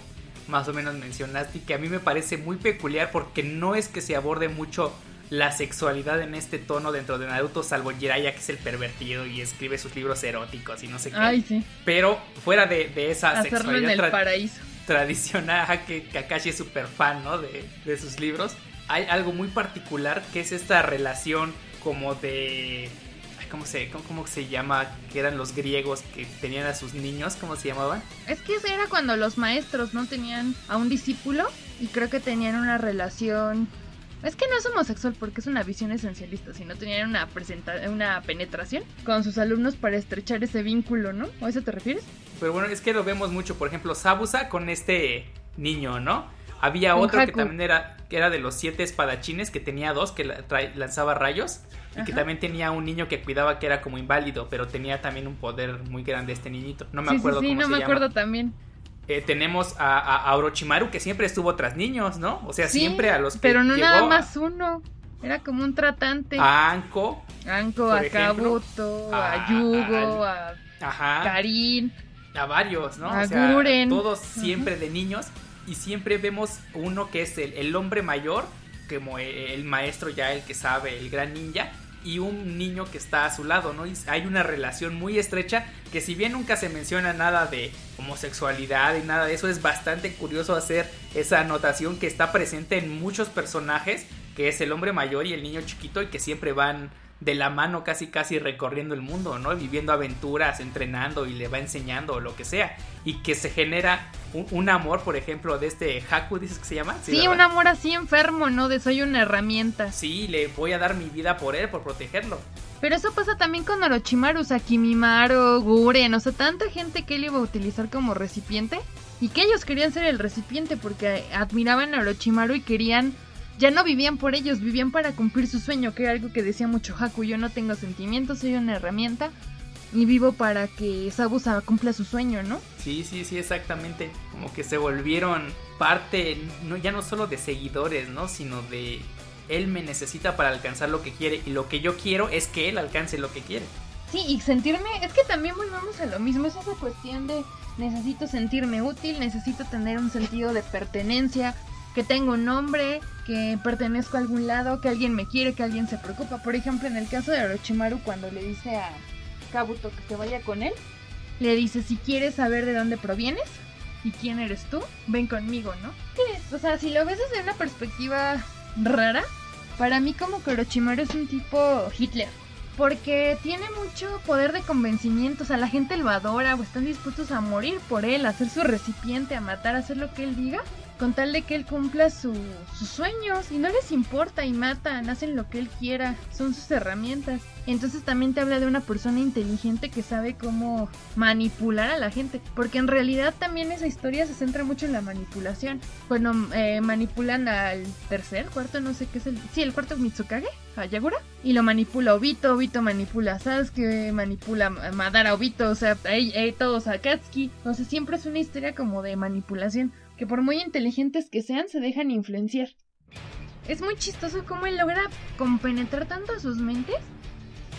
más o menos mencionaste y que a mí me parece muy peculiar porque no es que se aborde mucho la sexualidad en este tono dentro de Naruto, salvo Jiraiya, que es el pervertido y escribe sus libros eróticos y no sé qué. Ay, sí. Pero fuera de, de esa Hacerlo sexualidad en el tra- paraíso. tradicional, que Kakashi es súper fan, ¿no? De, de sus libros. Hay algo muy particular que es esta relación como de... ¿Cómo se, cómo, cómo se llama? Que eran los griegos que tenían a sus niños, ¿cómo se llamaban? Es que ese era cuando los maestros no tenían a un discípulo y creo que tenían una relación. Es que no es homosexual porque es una visión esencialista, sino tenían una, presenta una penetración con sus alumnos para estrechar ese vínculo, ¿no? ¿O a eso te refieres? Pero bueno, es que lo vemos mucho, por ejemplo, Sabusa con este niño, ¿no? Había Con otro que también era, que era de los siete espadachines, que tenía dos, que lanzaba rayos, y que también tenía un niño que cuidaba que era como inválido, pero tenía también un poder muy grande este niñito. No me sí, acuerdo sí, sí, cómo no se me llama. acuerdo también. Eh, tenemos a, a- a Orochimaru, que siempre estuvo tras niños, ¿no? O sea, Sí, siempre a los que Pero no llegó nada a- más uno. Era como un tratante. a Anko, Anko, a ejemplo, Kabuto, a- Yugo, a ajá, Karin. a varios, ¿no? A o sea, Guren. todos siempre de niños y siempre vemos uno que es el, el hombre mayor, como el maestro ya, el que sabe, el gran ninja, y un niño que está a su lado, ¿no? Y hay una relación muy estrecha que si bien nunca se menciona nada de homosexualidad y nada de eso, es bastante curioso hacer esa anotación que está presente en muchos personajes, que es el hombre mayor y el niño chiquito y que siempre van de la mano casi casi recorriendo el mundo, ¿no? Viviendo aventuras, entrenando y le va enseñando o lo que sea. Y que se genera un, un amor, por ejemplo, de este Haku, dices que se llama. Sí, ¿verdad? un amor así enfermo, ¿no? De soy una herramienta. Sí, le voy a dar mi vida por él, por protegerlo. Pero eso pasa también con Orochimaru, Kimimaro, Guren, o sea, tanta gente que él iba a utilizar como recipiente y que ellos querían ser el recipiente porque admiraban a Orochimaru y querían, ya no vivían por ellos, vivían para cumplir su sueño, que era algo que decía mucho Haku, yo no tengo sentimientos, soy una herramienta y vivo para que Sabusa cumpla su sueño, ¿no? Sí, sí, sí, exactamente. Como que se volvieron parte, no, ya no solo de seguidores, ¿no? Sino de él me necesita para alcanzar lo que quiere y lo que yo quiero es que él alcance lo que quiere. Sí, y sentirme, es que también volvemos a lo mismo, es esa cuestión de necesito sentirme útil, necesito tener un sentido de pertenencia, que tengo un nombre, que pertenezco a algún lado, que alguien me quiere, que alguien se preocupa. Por ejemplo, en el caso de Orochimaru, cuando le dice a Kabuto que se vaya con él, le dice, si quieres saber de dónde provienes y quién eres tú, ven conmigo, ¿no? O sea, si lo ves desde una perspectiva rara, para mí como que Orochimaru es un tipo Hitler. Porque tiene mucho poder de convencimiento, o sea, la gente lo adora o están dispuestos a morir por él, a ser su recipiente, a matar, a hacer lo que él diga, con tal de que él cumpla su- sus sueños y no les importa y matan, hacen lo que él quiera, son sus herramientas. Entonces también te habla de una persona inteligente que sabe cómo manipular a la gente, porque en realidad también esa historia se centra mucho en la manipulación. Bueno, eh, manipulan al tercer, cuarto, no sé qué es el... Sí, el cuarto Mitsukage, a Yagura, y lo manipula Obito, Obito manipula a Sasuke, manipula a Madara Obito, o sea, ahí- ahí todos a. O sea, siempre es una historia como de manipulación, que por muy inteligentes que sean, se dejan influenciar. Es muy chistoso cómo él logra compenetrar tanto a sus mentes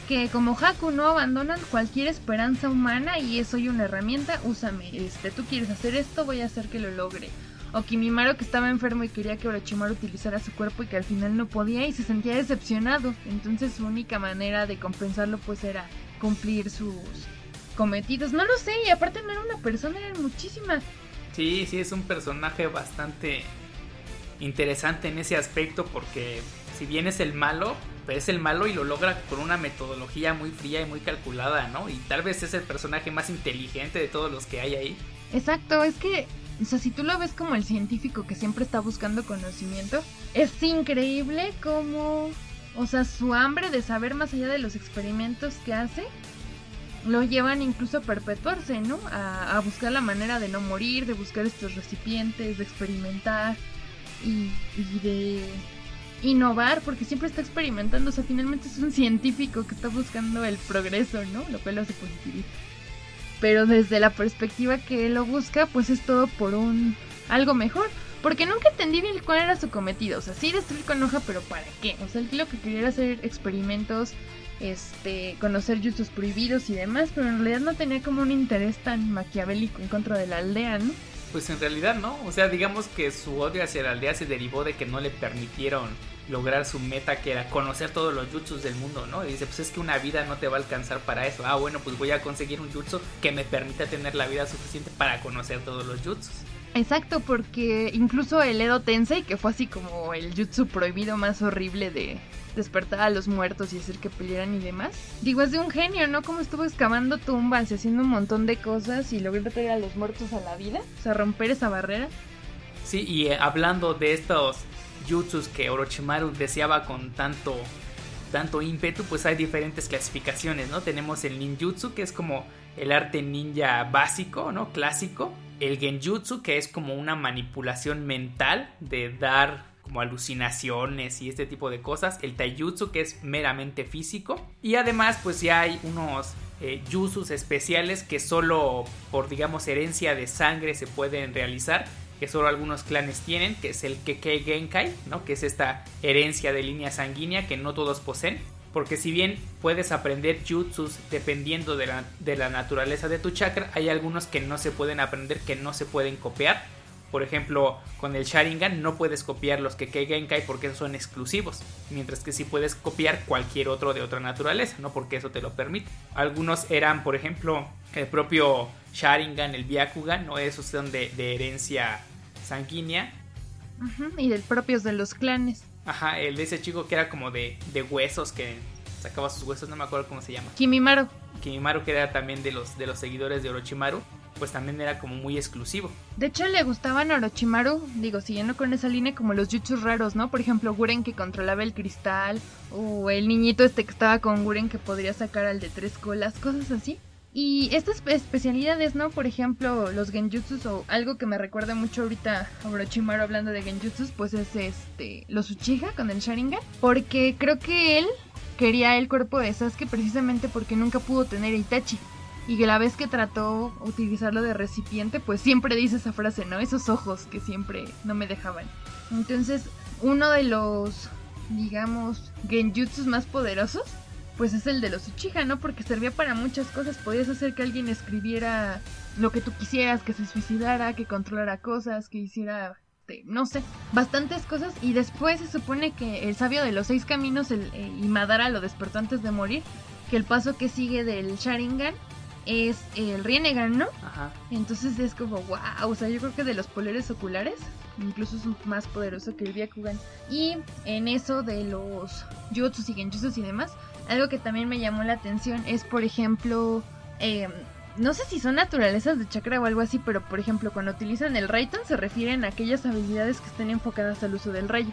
que como Haku no abandonan cualquier esperanza humana y es soy una herramienta, úsame, este, tú quieres hacer esto, voy a hacer que lo logre. O Kimimaro que estaba enfermo y quería que Orochimaru utilizara su cuerpo y que al final no podía y se sentía decepcionado. Entonces su única manera de compensarlo pues era cumplir sus cometidos. No lo sé, y aparte no era una persona, eran muchísimas. Sí, sí, es un personaje bastante interesante en ese aspecto porque si bien es el malo, pues es el malo y lo logra con una metodología muy fría y muy calculada, ¿no? Y tal vez es el personaje más inteligente de todos los que hay ahí. Exacto, es que, o sea, si tú lo ves como el científico que siempre está buscando conocimiento, es increíble cómo o sea, su hambre de saber más allá de los experimentos que hace, lo llevan incluso a perpetuarse, ¿no? A, buscar la manera de no morir, de buscar estos recipientes, de experimentar y, y, de innovar, porque siempre está experimentando, o sea, finalmente es un científico que está buscando el progreso, ¿no? Lo cual lo hace positivo. Pero desde la perspectiva que él lo busca, pues es todo por un algo mejor. Porque nunca entendí bien cuál era su cometido. O sea, sí destruir con hoja, pero ¿para qué? O sea, él lo que quería era hacer experimentos, este, conocer jutsus prohibidos y demás, pero en realidad no tenía como un interés tan maquiavélico en contra de la aldea, ¿no? Pues en realidad no. O sea, digamos que su odio hacia la aldea se derivó de que no le permitieron lograr su meta que era conocer todos los jutsus del mundo, ¿no? Y dice, pues es que una vida no te va a alcanzar para eso. Ah, bueno, pues voy a conseguir un jutsu que me permita tener la vida suficiente para conocer todos los jutsus. Exacto, porque incluso el Edo Tensei, que fue así como el jutsu prohibido más horrible de despertar a los muertos y hacer que pelearan y demás. Digo, es de un genio, ¿no? Como estuvo excavando tumbas y haciendo un montón de cosas y logró traer a los muertos a la vida, o sea, romper esa barrera. Sí, y eh, hablando de estos jutsus que Orochimaru deseaba con tanto tanto ímpetu, pues hay diferentes clasificaciones, ¿no? Tenemos el ninjutsu, que es como el arte ninja básico, ¿no? Clásico el genjutsu, que es como una manipulación mental de dar como alucinaciones y este tipo de cosas, el taijutsu que es meramente físico y además pues ya hay unos eh, jutsus especiales que solo por digamos herencia de sangre se pueden realizar que solo algunos clanes tienen, que es el Keke Genkai, ¿no? que es esta herencia de línea sanguínea que no todos poseen porque si bien puedes aprender jutsus dependiendo de la, de la, naturaleza de tu chakra, hay algunos que no se pueden aprender, que no se pueden copiar. Por ejemplo, con el Sharingan no puedes copiar los que Genkai porque son exclusivos, mientras que sí puedes copiar cualquier otro de otra naturaleza, no porque eso te lo permite. Algunos eran, por ejemplo, el propio Sharingan, el Byakugan, no esos son de, herencia sanguínea. y del propios de los clanes. Ajá, el de ese chico que era como de, de huesos, que sacaba sus huesos, no me acuerdo cómo se llama. Kimimaru. Kimimaru, que era también de los, de los seguidores de Orochimaru, pues también era como muy exclusivo. De hecho, le gustaban a Orochimaru, digo, siguiendo con esa línea, como los jutsus raros, ¿no? Por ejemplo, Guren que controlaba el cristal, o el niñito este que estaba con Guren que podría sacar al de tres colas, cosas así. Y estas especialidades, ¿no? Por ejemplo, los genjutsus o algo que me recuerda mucho ahorita a Orochimaru hablando de genjutsus, pues es este los Uchiha con el Sharingan, porque creo que él quería el cuerpo de Sasuke precisamente porque nunca pudo tener Itachi. Y que la vez que trató utilizarlo de recipiente, pues siempre dice esa frase, ¿no? Esos ojos que siempre no me dejaban. Entonces, uno de los, digamos, genjutsus más poderosos pues es el de los Uchiha, ¿no? Porque servía para muchas cosas. Podías hacer que alguien escribiera lo que tú quisieras, que se suicidara, que controlara cosas, que hiciera, no sé, bastantes cosas. Y después se supone que el sabio de los seis caminos el, eh, y Madara lo despertó antes de morir. Que el paso que sigue del Sharingan es el Rienegan, ¿no? Ajá. Entonces es como, wow, o sea, yo creo que de los poleres oculares, incluso es más poderoso que el Byakugan. Y en eso de los Jutsus y Genjutsus y demás, algo que también me llamó la atención es, por ejemplo, eh, no sé si son naturalezas de chakra o algo así, pero por ejemplo, cuando utilizan el Raiton se refieren a aquellas habilidades que estén enfocadas al uso del rayo.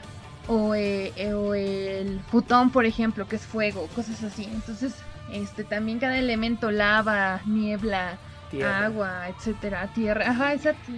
O, eh, eh, o el putón, por ejemplo, que es fuego, cosas así. Entonces, este también cada elemento, lava, niebla, agua, etcétera, tierra, ajá, exacto.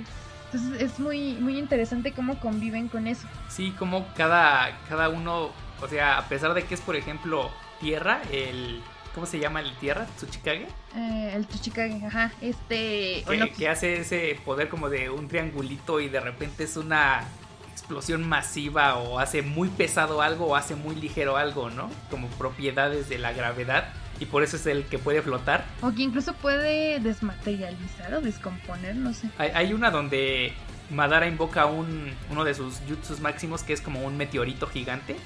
Entonces es muy, muy interesante cómo conviven con eso. Sí, como cada, cada uno, o sea, a pesar de que es, por ejemplo, tierra, el... ¿Cómo se llama el tierra? ¿Tsuchikage? Eh, el Tsuchikage, ajá. Este... Que, hace ese poder como de un triangulito y de repente es una explosión masiva o hace muy pesado algo o hace muy ligero algo, ¿no? Como propiedades de la gravedad y por eso es el que puede flotar. O que incluso puede desmaterializar o descomponer, no sé. Hay, hay una donde Madara invoca un, uno de sus jutsus máximos que es como un meteorito gigante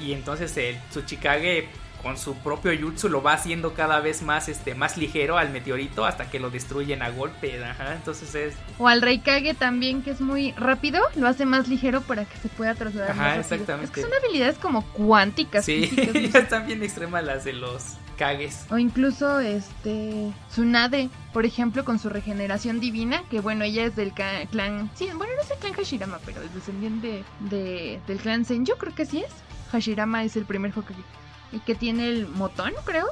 y entonces el Tsuchikage con su propio jutsu lo va haciendo cada vez más este más ligero al meteorito hasta que lo destruyen a golpe, ajá, entonces es o al Reikage también que es muy rápido, lo hace más ligero para que se pueda trasladar ajá, más exactamente. Es que son habilidades como cuánticas. Sí, están bien extremas las de los Kages. O incluso este Tsunade, por ejemplo, con su regeneración divina, que bueno, ella es del clan, sí, bueno, no es el clan Hashirama, pero es descendiente de, del clan Senju, creo que sí es Hashirama es el primer Hokage. Que tiene el motón, creo.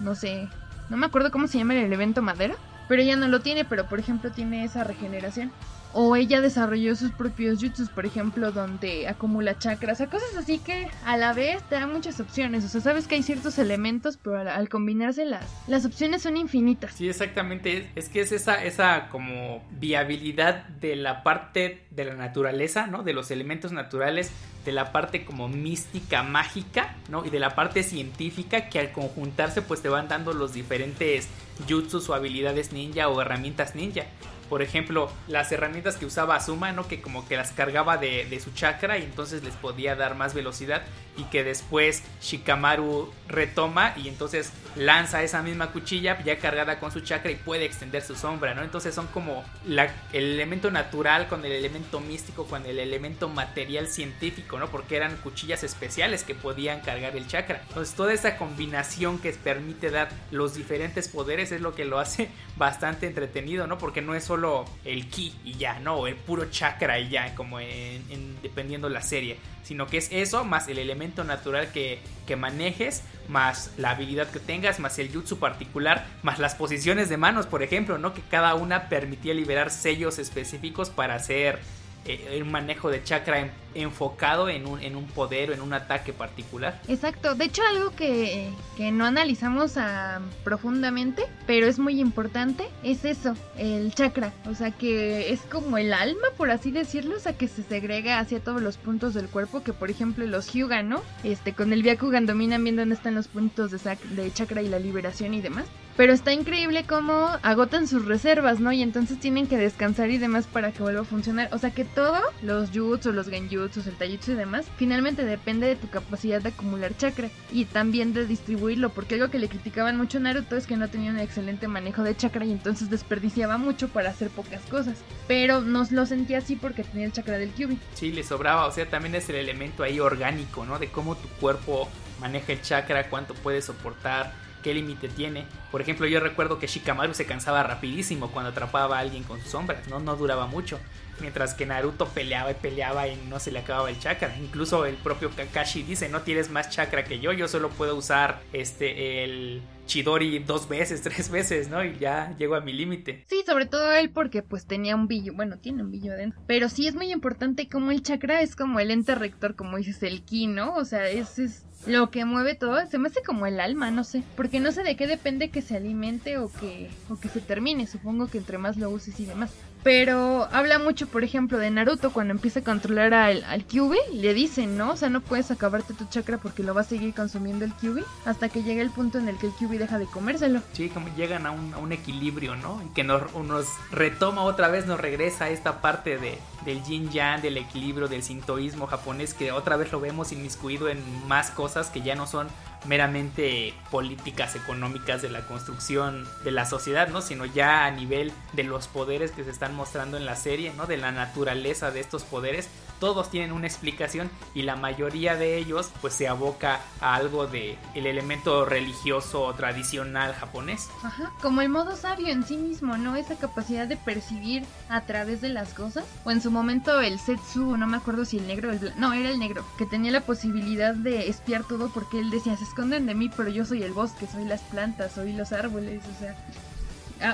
No sé. No me acuerdo cómo se llama el evento madera. Pero ella no lo tiene, pero por ejemplo tiene esa regeneración. O ella desarrolló sus propios jutsus, por ejemplo, donde acumula chakras, o cosas así que a la vez te dan muchas opciones. O sea, sabes que hay ciertos elementos, pero al, combinarse las, opciones son infinitas. Sí, exactamente. Es que es esa, esa como viabilidad de la parte de la naturaleza, ¿no? De los elementos naturales, de la parte como mística, mágica, ¿no? Y de la parte científica que al conjuntarse pues te van dando los diferentes jutsus o habilidades ninja o herramientas ninja por ejemplo, las herramientas que usaba Asuma, ¿no? Que como que las cargaba de, de, su chakra y entonces les podía dar más velocidad y que después Shikamaru retoma y entonces lanza esa misma cuchilla ya cargada con su chakra y puede extender su sombra, ¿no? Entonces son como el elemento natural con el elemento místico, con el elemento material científico, ¿no? Porque eran cuchillas especiales que podían cargar el chakra. Entonces toda esa combinación que permite dar los diferentes poderes es lo que lo hace bastante entretenido, ¿no? Porque no es solo el ki y ya, ¿no? El puro chakra y ya, como en, en dependiendo la serie sino que es eso más el elemento natural que, manejes, más la habilidad que tengas, más el jutsu particular, más las posiciones de manos, por ejemplo, ¿no? Que cada una permitía liberar sellos específicos para hacer eh, un manejo de chakra enfocado en un, en un poder o en un ataque particular. Exacto, de hecho algo que, que no analizamos ah, profundamente, pero es muy importante, es eso, el chakra, o sea que es como el alma, por así decirlo, o sea que se segrega hacia todos los puntos del cuerpo, que por ejemplo los Hyuga, ¿no? Este, con el Byakugan dominan bien dónde están los puntos de, de chakra y la liberación y demás. Pero está increíble cómo agotan sus reservas, ¿no? Y entonces tienen que descansar y demás para que vuelva a funcionar. O sea que todo, los jutsu, los genjutsu, el taijutsu y demás, finalmente depende de tu capacidad de acumular chakra y también de distribuirlo. Porque algo que le criticaban mucho a Naruto es que no tenía un excelente manejo de chakra y entonces desperdiciaba mucho para hacer pocas cosas. Pero no lo sentía así porque tenía el chakra del Kyubi. Sí, le sobraba. O sea, también es el elemento ahí orgánico, ¿no? De cómo tu cuerpo maneja el chakra, cuánto puede soportar qué límite tiene. Por ejemplo, yo recuerdo que Shikamaru se cansaba rapidísimo cuando atrapaba a alguien con sus sombras, ¿no? No duraba mucho. Mientras que Naruto peleaba y peleaba y no se le acababa el chakra. Incluso el propio Kakashi dice, no tienes más chakra que yo, yo solo puedo usar este el Chidori dos veces, tres veces, ¿no? Y ya llego a mi límite. Sí, sobre todo él porque pues tenía un billo, bueno, tiene un billo adentro. Pero sí es muy importante como el chakra es como el ente rector, como dices, el ki, ¿no? O sea, es, es lo que mueve todo se me hace como el alma, no sé. Porque no sé de qué depende que se alimente o que, o que se termine. Supongo que entre más lo uses y demás. Pero habla mucho, por ejemplo, de Naruto cuando empieza a controlar al, al. Le dicen, ¿no? O sea, no puedes acabarte tu chakra porque lo va a seguir consumiendo el Kyubi hasta que llegue el punto en el que el Kyubi deja de comérselo. Sí, como llegan a un, a un equilibrio, ¿no? Y que nos, nos, retoma otra vez, nos regresa a esta parte de, del yin yang, del equilibrio, del sintoísmo japonés, que otra vez lo vemos inmiscuido en más cosas que ya no son meramente políticas económicas de la construcción de la sociedad, ¿no? Sino ya a nivel de los poderes que se están mostrando en la serie, ¿no? De la naturaleza de estos poderes todos tienen una explicación y la mayoría de ellos pues se aboca a algo de el elemento religioso tradicional japonés. Ajá, como el modo sabio en sí mismo, ¿no? Esa capacidad de percibir a través de las cosas. O en su momento el Setsu, no me acuerdo si el negro o el no, era el negro, que tenía la posibilidad de espiar todo porque él decía, se esconden de mí, pero yo soy el bosque, soy las plantas, soy los árboles, o sea,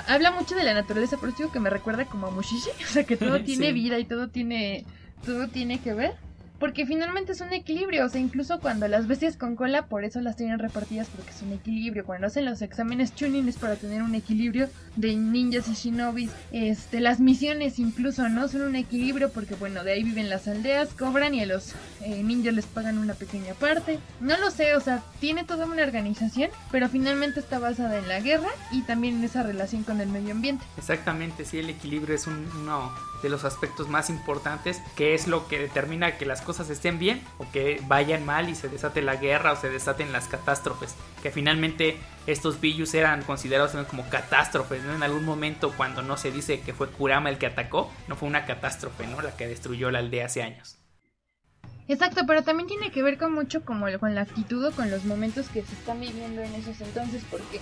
habla mucho de la naturaleza, por eso digo que me recuerda como a Mushishi, o sea, que todo tiene vida y todo tiene todo tiene que ver. Porque finalmente es un equilibrio, o sea, incluso cuando las bestias con cola, por eso las tienen repartidas porque es un equilibrio. Cuando hacen los exámenes tuning es para tener un equilibrio de ninjas y shinobis. Este, las misiones incluso, ¿no? Son un equilibrio porque, bueno, de ahí viven las aldeas, cobran y a los eh, ninjas les pagan una pequeña parte. No lo sé, o sea, tiene toda una organización, pero finalmente está basada en la guerra y también en esa relación con el medio ambiente. Exactamente, sí, el equilibrio es un, uno de los aspectos más importantes, que es lo que determina que las cosas estén bien o que vayan mal y se desate la guerra o se desaten las catástrofes. Que finalmente estos Billus eran considerados como catástrofes, ¿no? En algún momento cuando no se dice que fue Kurama el que atacó, no fue una catástrofe, ¿no? La que destruyó la aldea hace años. Exacto, pero también tiene que ver con mucho como con la actitud o con los momentos que se están viviendo en esos entonces, porque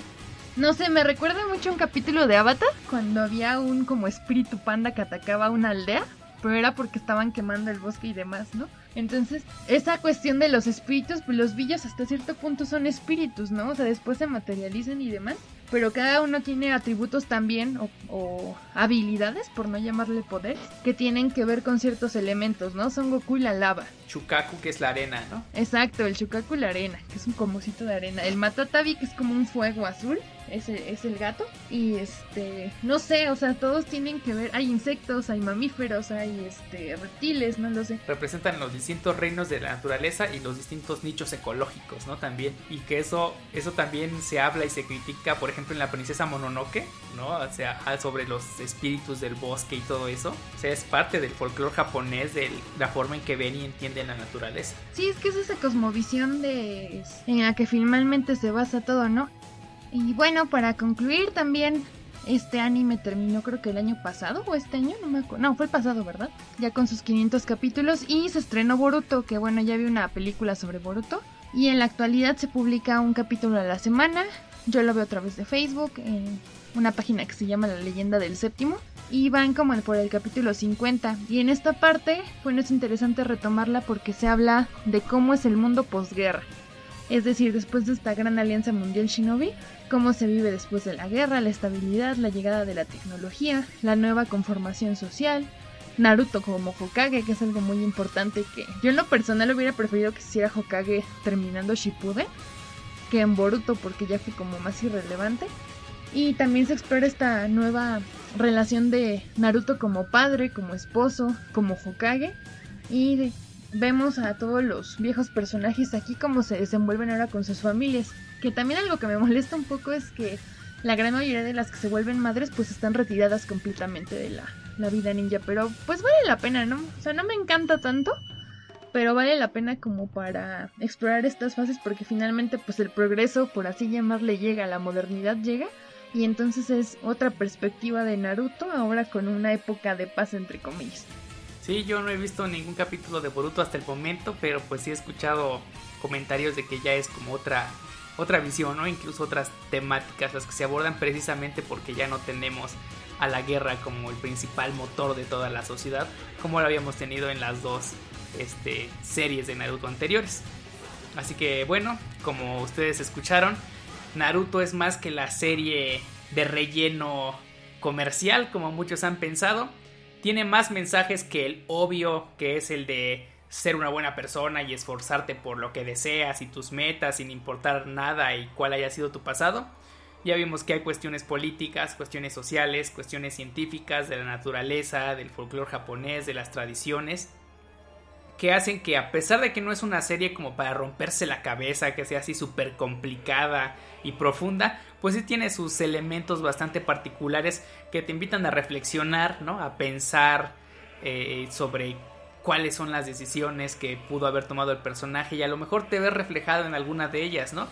no sé, me recuerda mucho un capítulo de Avatar cuando había un como espíritu panda que atacaba una aldea pero era porque estaban quemando el bosque y demás, ¿no? Entonces, esa cuestión de los espíritus, pues los villas hasta cierto punto son espíritus, ¿no? O sea, después se materializan y demás pero cada uno tiene atributos también o, habilidades, por no llamarle poder, que tienen que ver con ciertos elementos, ¿no? Son Goku y la lava. Chukaku, que es la arena, ¿no? Exacto, el Chukaku la arena, que es un comocito de arena. El Matatabi, que es como un fuego azul es el, es el gato. Y este, no sé, o sea, todos tienen que ver. Hay insectos, hay mamíferos, hay este reptiles, no lo sé. Representan los distintos reinos de la naturaleza y los distintos nichos ecológicos, ¿no? También. Y que eso, eso también se habla y se critica, por ejemplo, en la princesa Mononoke, ¿no? O sea, sobre los espíritus del bosque y todo eso. O sea, es parte del folclore japonés, de la forma en que ven y entienden la naturaleza. Sí, es que es esa cosmovisión de en la que finalmente se basa todo, ¿no? Y bueno, para concluir también, este anime terminó creo que el año pasado o este año, no me acuerdo. No, fue el pasado, ¿verdad? Ya con sus 500 capítulos y se estrenó Boruto, que bueno, ya vi una película sobre Boruto. Y en la actualidad se publica un capítulo a la semana. Yo lo veo a través de Facebook, en una página que se llama La leyenda del séptimo. Y van como por el capítulo 50. Y en esta parte, bueno, es interesante retomarla porque se habla de cómo es el mundo posguerra es decir, después de esta gran alianza mundial shinobi, cómo se vive después de la guerra, la estabilidad, la llegada de la tecnología, la nueva conformación social, Naruto como Hokage, que es algo muy importante que yo en lo personal hubiera preferido que hiciera Hokage terminando Shippuden que en Boruto porque ya fue como más irrelevante. Y también se explora esta nueva relación de Naruto como padre, como esposo, como Hokage y vemos a todos los viejos personajes aquí como se desenvuelven ahora con sus familias. Que también algo que me molesta un poco es que la gran mayoría de las que se vuelven madres pues están retiradas completamente de la, la vida ninja. Pero pues vale la pena, ¿no? O sea, no me encanta tanto. Pero vale la pena como para explorar estas fases porque finalmente pues el progreso, por así llamarle, llega, la modernidad llega. Y entonces es otra perspectiva de Naruto ahora con una época de paz entre comillas. Sí, yo no he visto ningún capítulo de Boruto hasta el momento, pero pues sí he escuchado comentarios de que ya es como otra otra visión. Incluso otras temáticas las que se abordan precisamente porque ya no tenemos a la guerra como el principal motor de toda la sociedad, como lo habíamos tenido en las dos este, series de Naruto anteriores. Así que bueno, como ustedes escucharon, Naruto es más que la serie de relleno comercial, como muchos han pensado tiene más mensajes que el obvio, que es el de ser una buena persona y esforzarte por lo que deseas y tus metas sin importar nada y cuál haya sido tu pasado. Ya vimos que hay cuestiones políticas, cuestiones sociales, cuestiones científicas de la naturaleza, del folclore japonés, de las tradiciones, que hacen que a pesar de que no es una serie como para romperse la cabeza, que sea así súper complicada y profunda, pues sí tiene sus elementos bastante particulares que te invitan a reflexionar, ¿no? A pensar eh, sobre cuáles son las decisiones que pudo haber tomado el personaje y a lo mejor te ves reflejado en alguna de ellas, ¿no?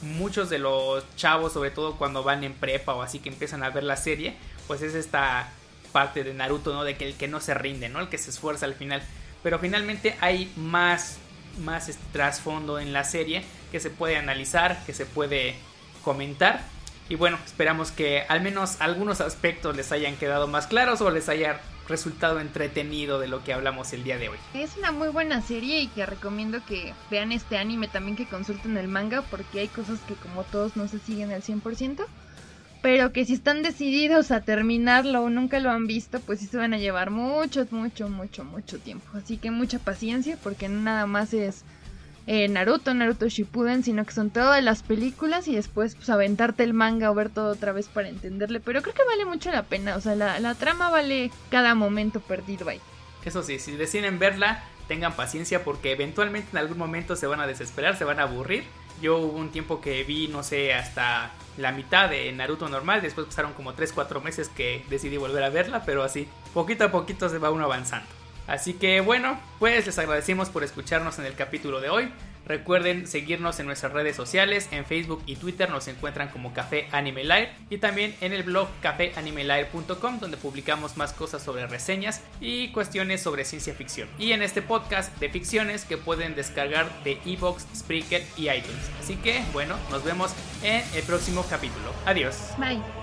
Muchos de los chavos, sobre todo cuando van en prepa o así que empiezan a ver la serie, pues es esta parte de Naruto, ¿no? De que el que no se rinde, ¿no? El que se esfuerza al final pero finalmente hay más, más este trasfondo en la serie que se puede analizar, que se puede comentar. Y bueno, esperamos que al menos algunos aspectos les hayan quedado más claros o les haya resultado entretenido de lo que hablamos el día de hoy. Es una muy buena serie y que recomiendo que vean este anime también que consulten el manga porque hay cosas que como todos no se siguen al 100% pero que si están decididos a terminarlo o nunca lo han visto, pues sí se van a llevar mucho, mucho, mucho, mucho tiempo. Así que mucha paciencia porque nada más es eh, Naruto, Naruto Shippuden, sino que son todas las películas y después pues aventarte el manga o ver todo otra vez para entenderle. Pero creo que vale mucho la pena, o sea, la, la trama vale cada momento perdido ahí. Eso sí, si deciden verla, tengan paciencia porque eventualmente en algún momento se van a desesperar, se van a aburrir. Yo hubo un tiempo que vi, no sé, hasta la mitad de Naruto normal. Después pasaron como 3-4 meses que decidí volver a verla, pero así, poquito a poquito se va uno avanzando. Así que bueno, pues les agradecemos por escucharnos en el capítulo de hoy. Recuerden seguirnos en nuestras redes sociales, en Facebook y Twitter nos encuentran como Café Anime Live y también en el blog cafeanimelive.com donde publicamos más cosas sobre reseñas y cuestiones sobre ciencia ficción. Y en este podcast de ficciones que pueden descargar de Evox, Spreaker y iTunes. Así que bueno, nos vemos en el próximo capítulo. Adiós. Bye.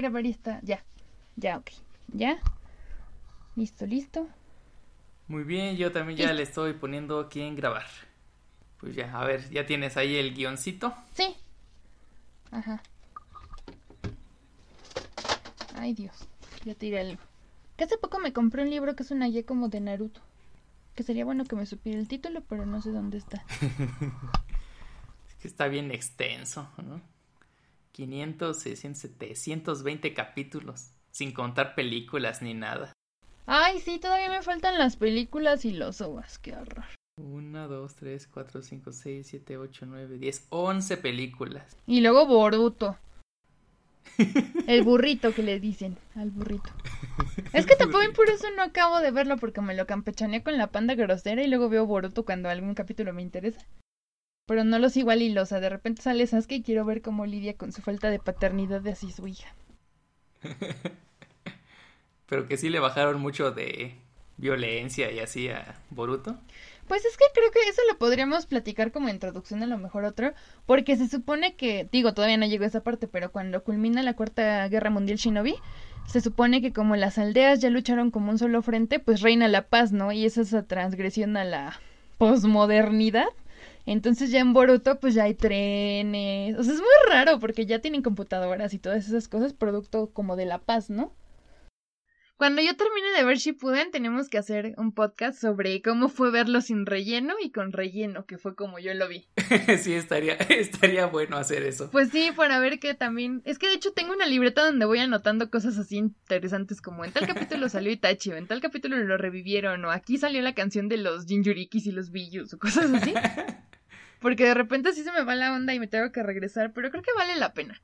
Grabar esta. Ya. Ya, ok. Ya. Listo, listo. Muy bien, yo también ya le estoy poniendo aquí en grabar. Pues ya, a ver, ¿ya tienes ahí el guioncito? Sí. Ajá. Ay, Dios. Ya tiré algo. Que hace poco me compré un libro que es una guía como de Naruto. Que sería bueno que me supiera el título, pero no sé dónde está. es que está bien extenso, ¿no? 500, 600, 720 capítulos, sin contar películas ni nada. Ay, sí, todavía me faltan las películas y los ovas, qué horror. 1, 2, 3, 4, 5, 6, 7, 8, 9, 10, 11 películas. Y luego Boruto. El burrito que le dicen al burrito. Es que tampoco por eso no acabo de verlo porque me lo campechaneé con la panda grosera y luego veo Boruto cuando algún capítulo me interesa. Pero no los igual y los, de repente sale Sasuke y quiero ver cómo lidia con su falta de paternidad de así su hija. Pero que sí le bajaron mucho de violencia y así a Boruto. Pues es que creo que eso lo podríamos platicar como introducción a lo mejor otro, porque se supone que, digo, todavía no llegó a esa parte, pero cuando culmina la Cuarta Guerra Mundial Shinobi, se supone que como las aldeas ya lucharon como un solo frente, pues reina la paz, ¿no? Y esa es esa transgresión a la posmodernidad. Entonces ya en Boruto pues ya hay trenes, o sea, es muy raro porque ya tienen computadoras y todas esas cosas, producto como de la paz, ¿no? Cuando yo termine de ver Shippuden, tenemos que hacer un podcast sobre cómo fue verlo sin relleno y con relleno, que fue como yo lo vi. sí, estaría, estaría bueno hacer eso. Pues sí, para ver que también. Es que de hecho tengo una libreta donde voy anotando cosas así interesantes como en tal capítulo salió Itachi, o en tal capítulo lo revivieron, o aquí salió la canción de los Jinjurikis y los Biyus, o cosas así. Porque de repente sí se me va la onda y me tengo que regresar, pero creo que vale la pena.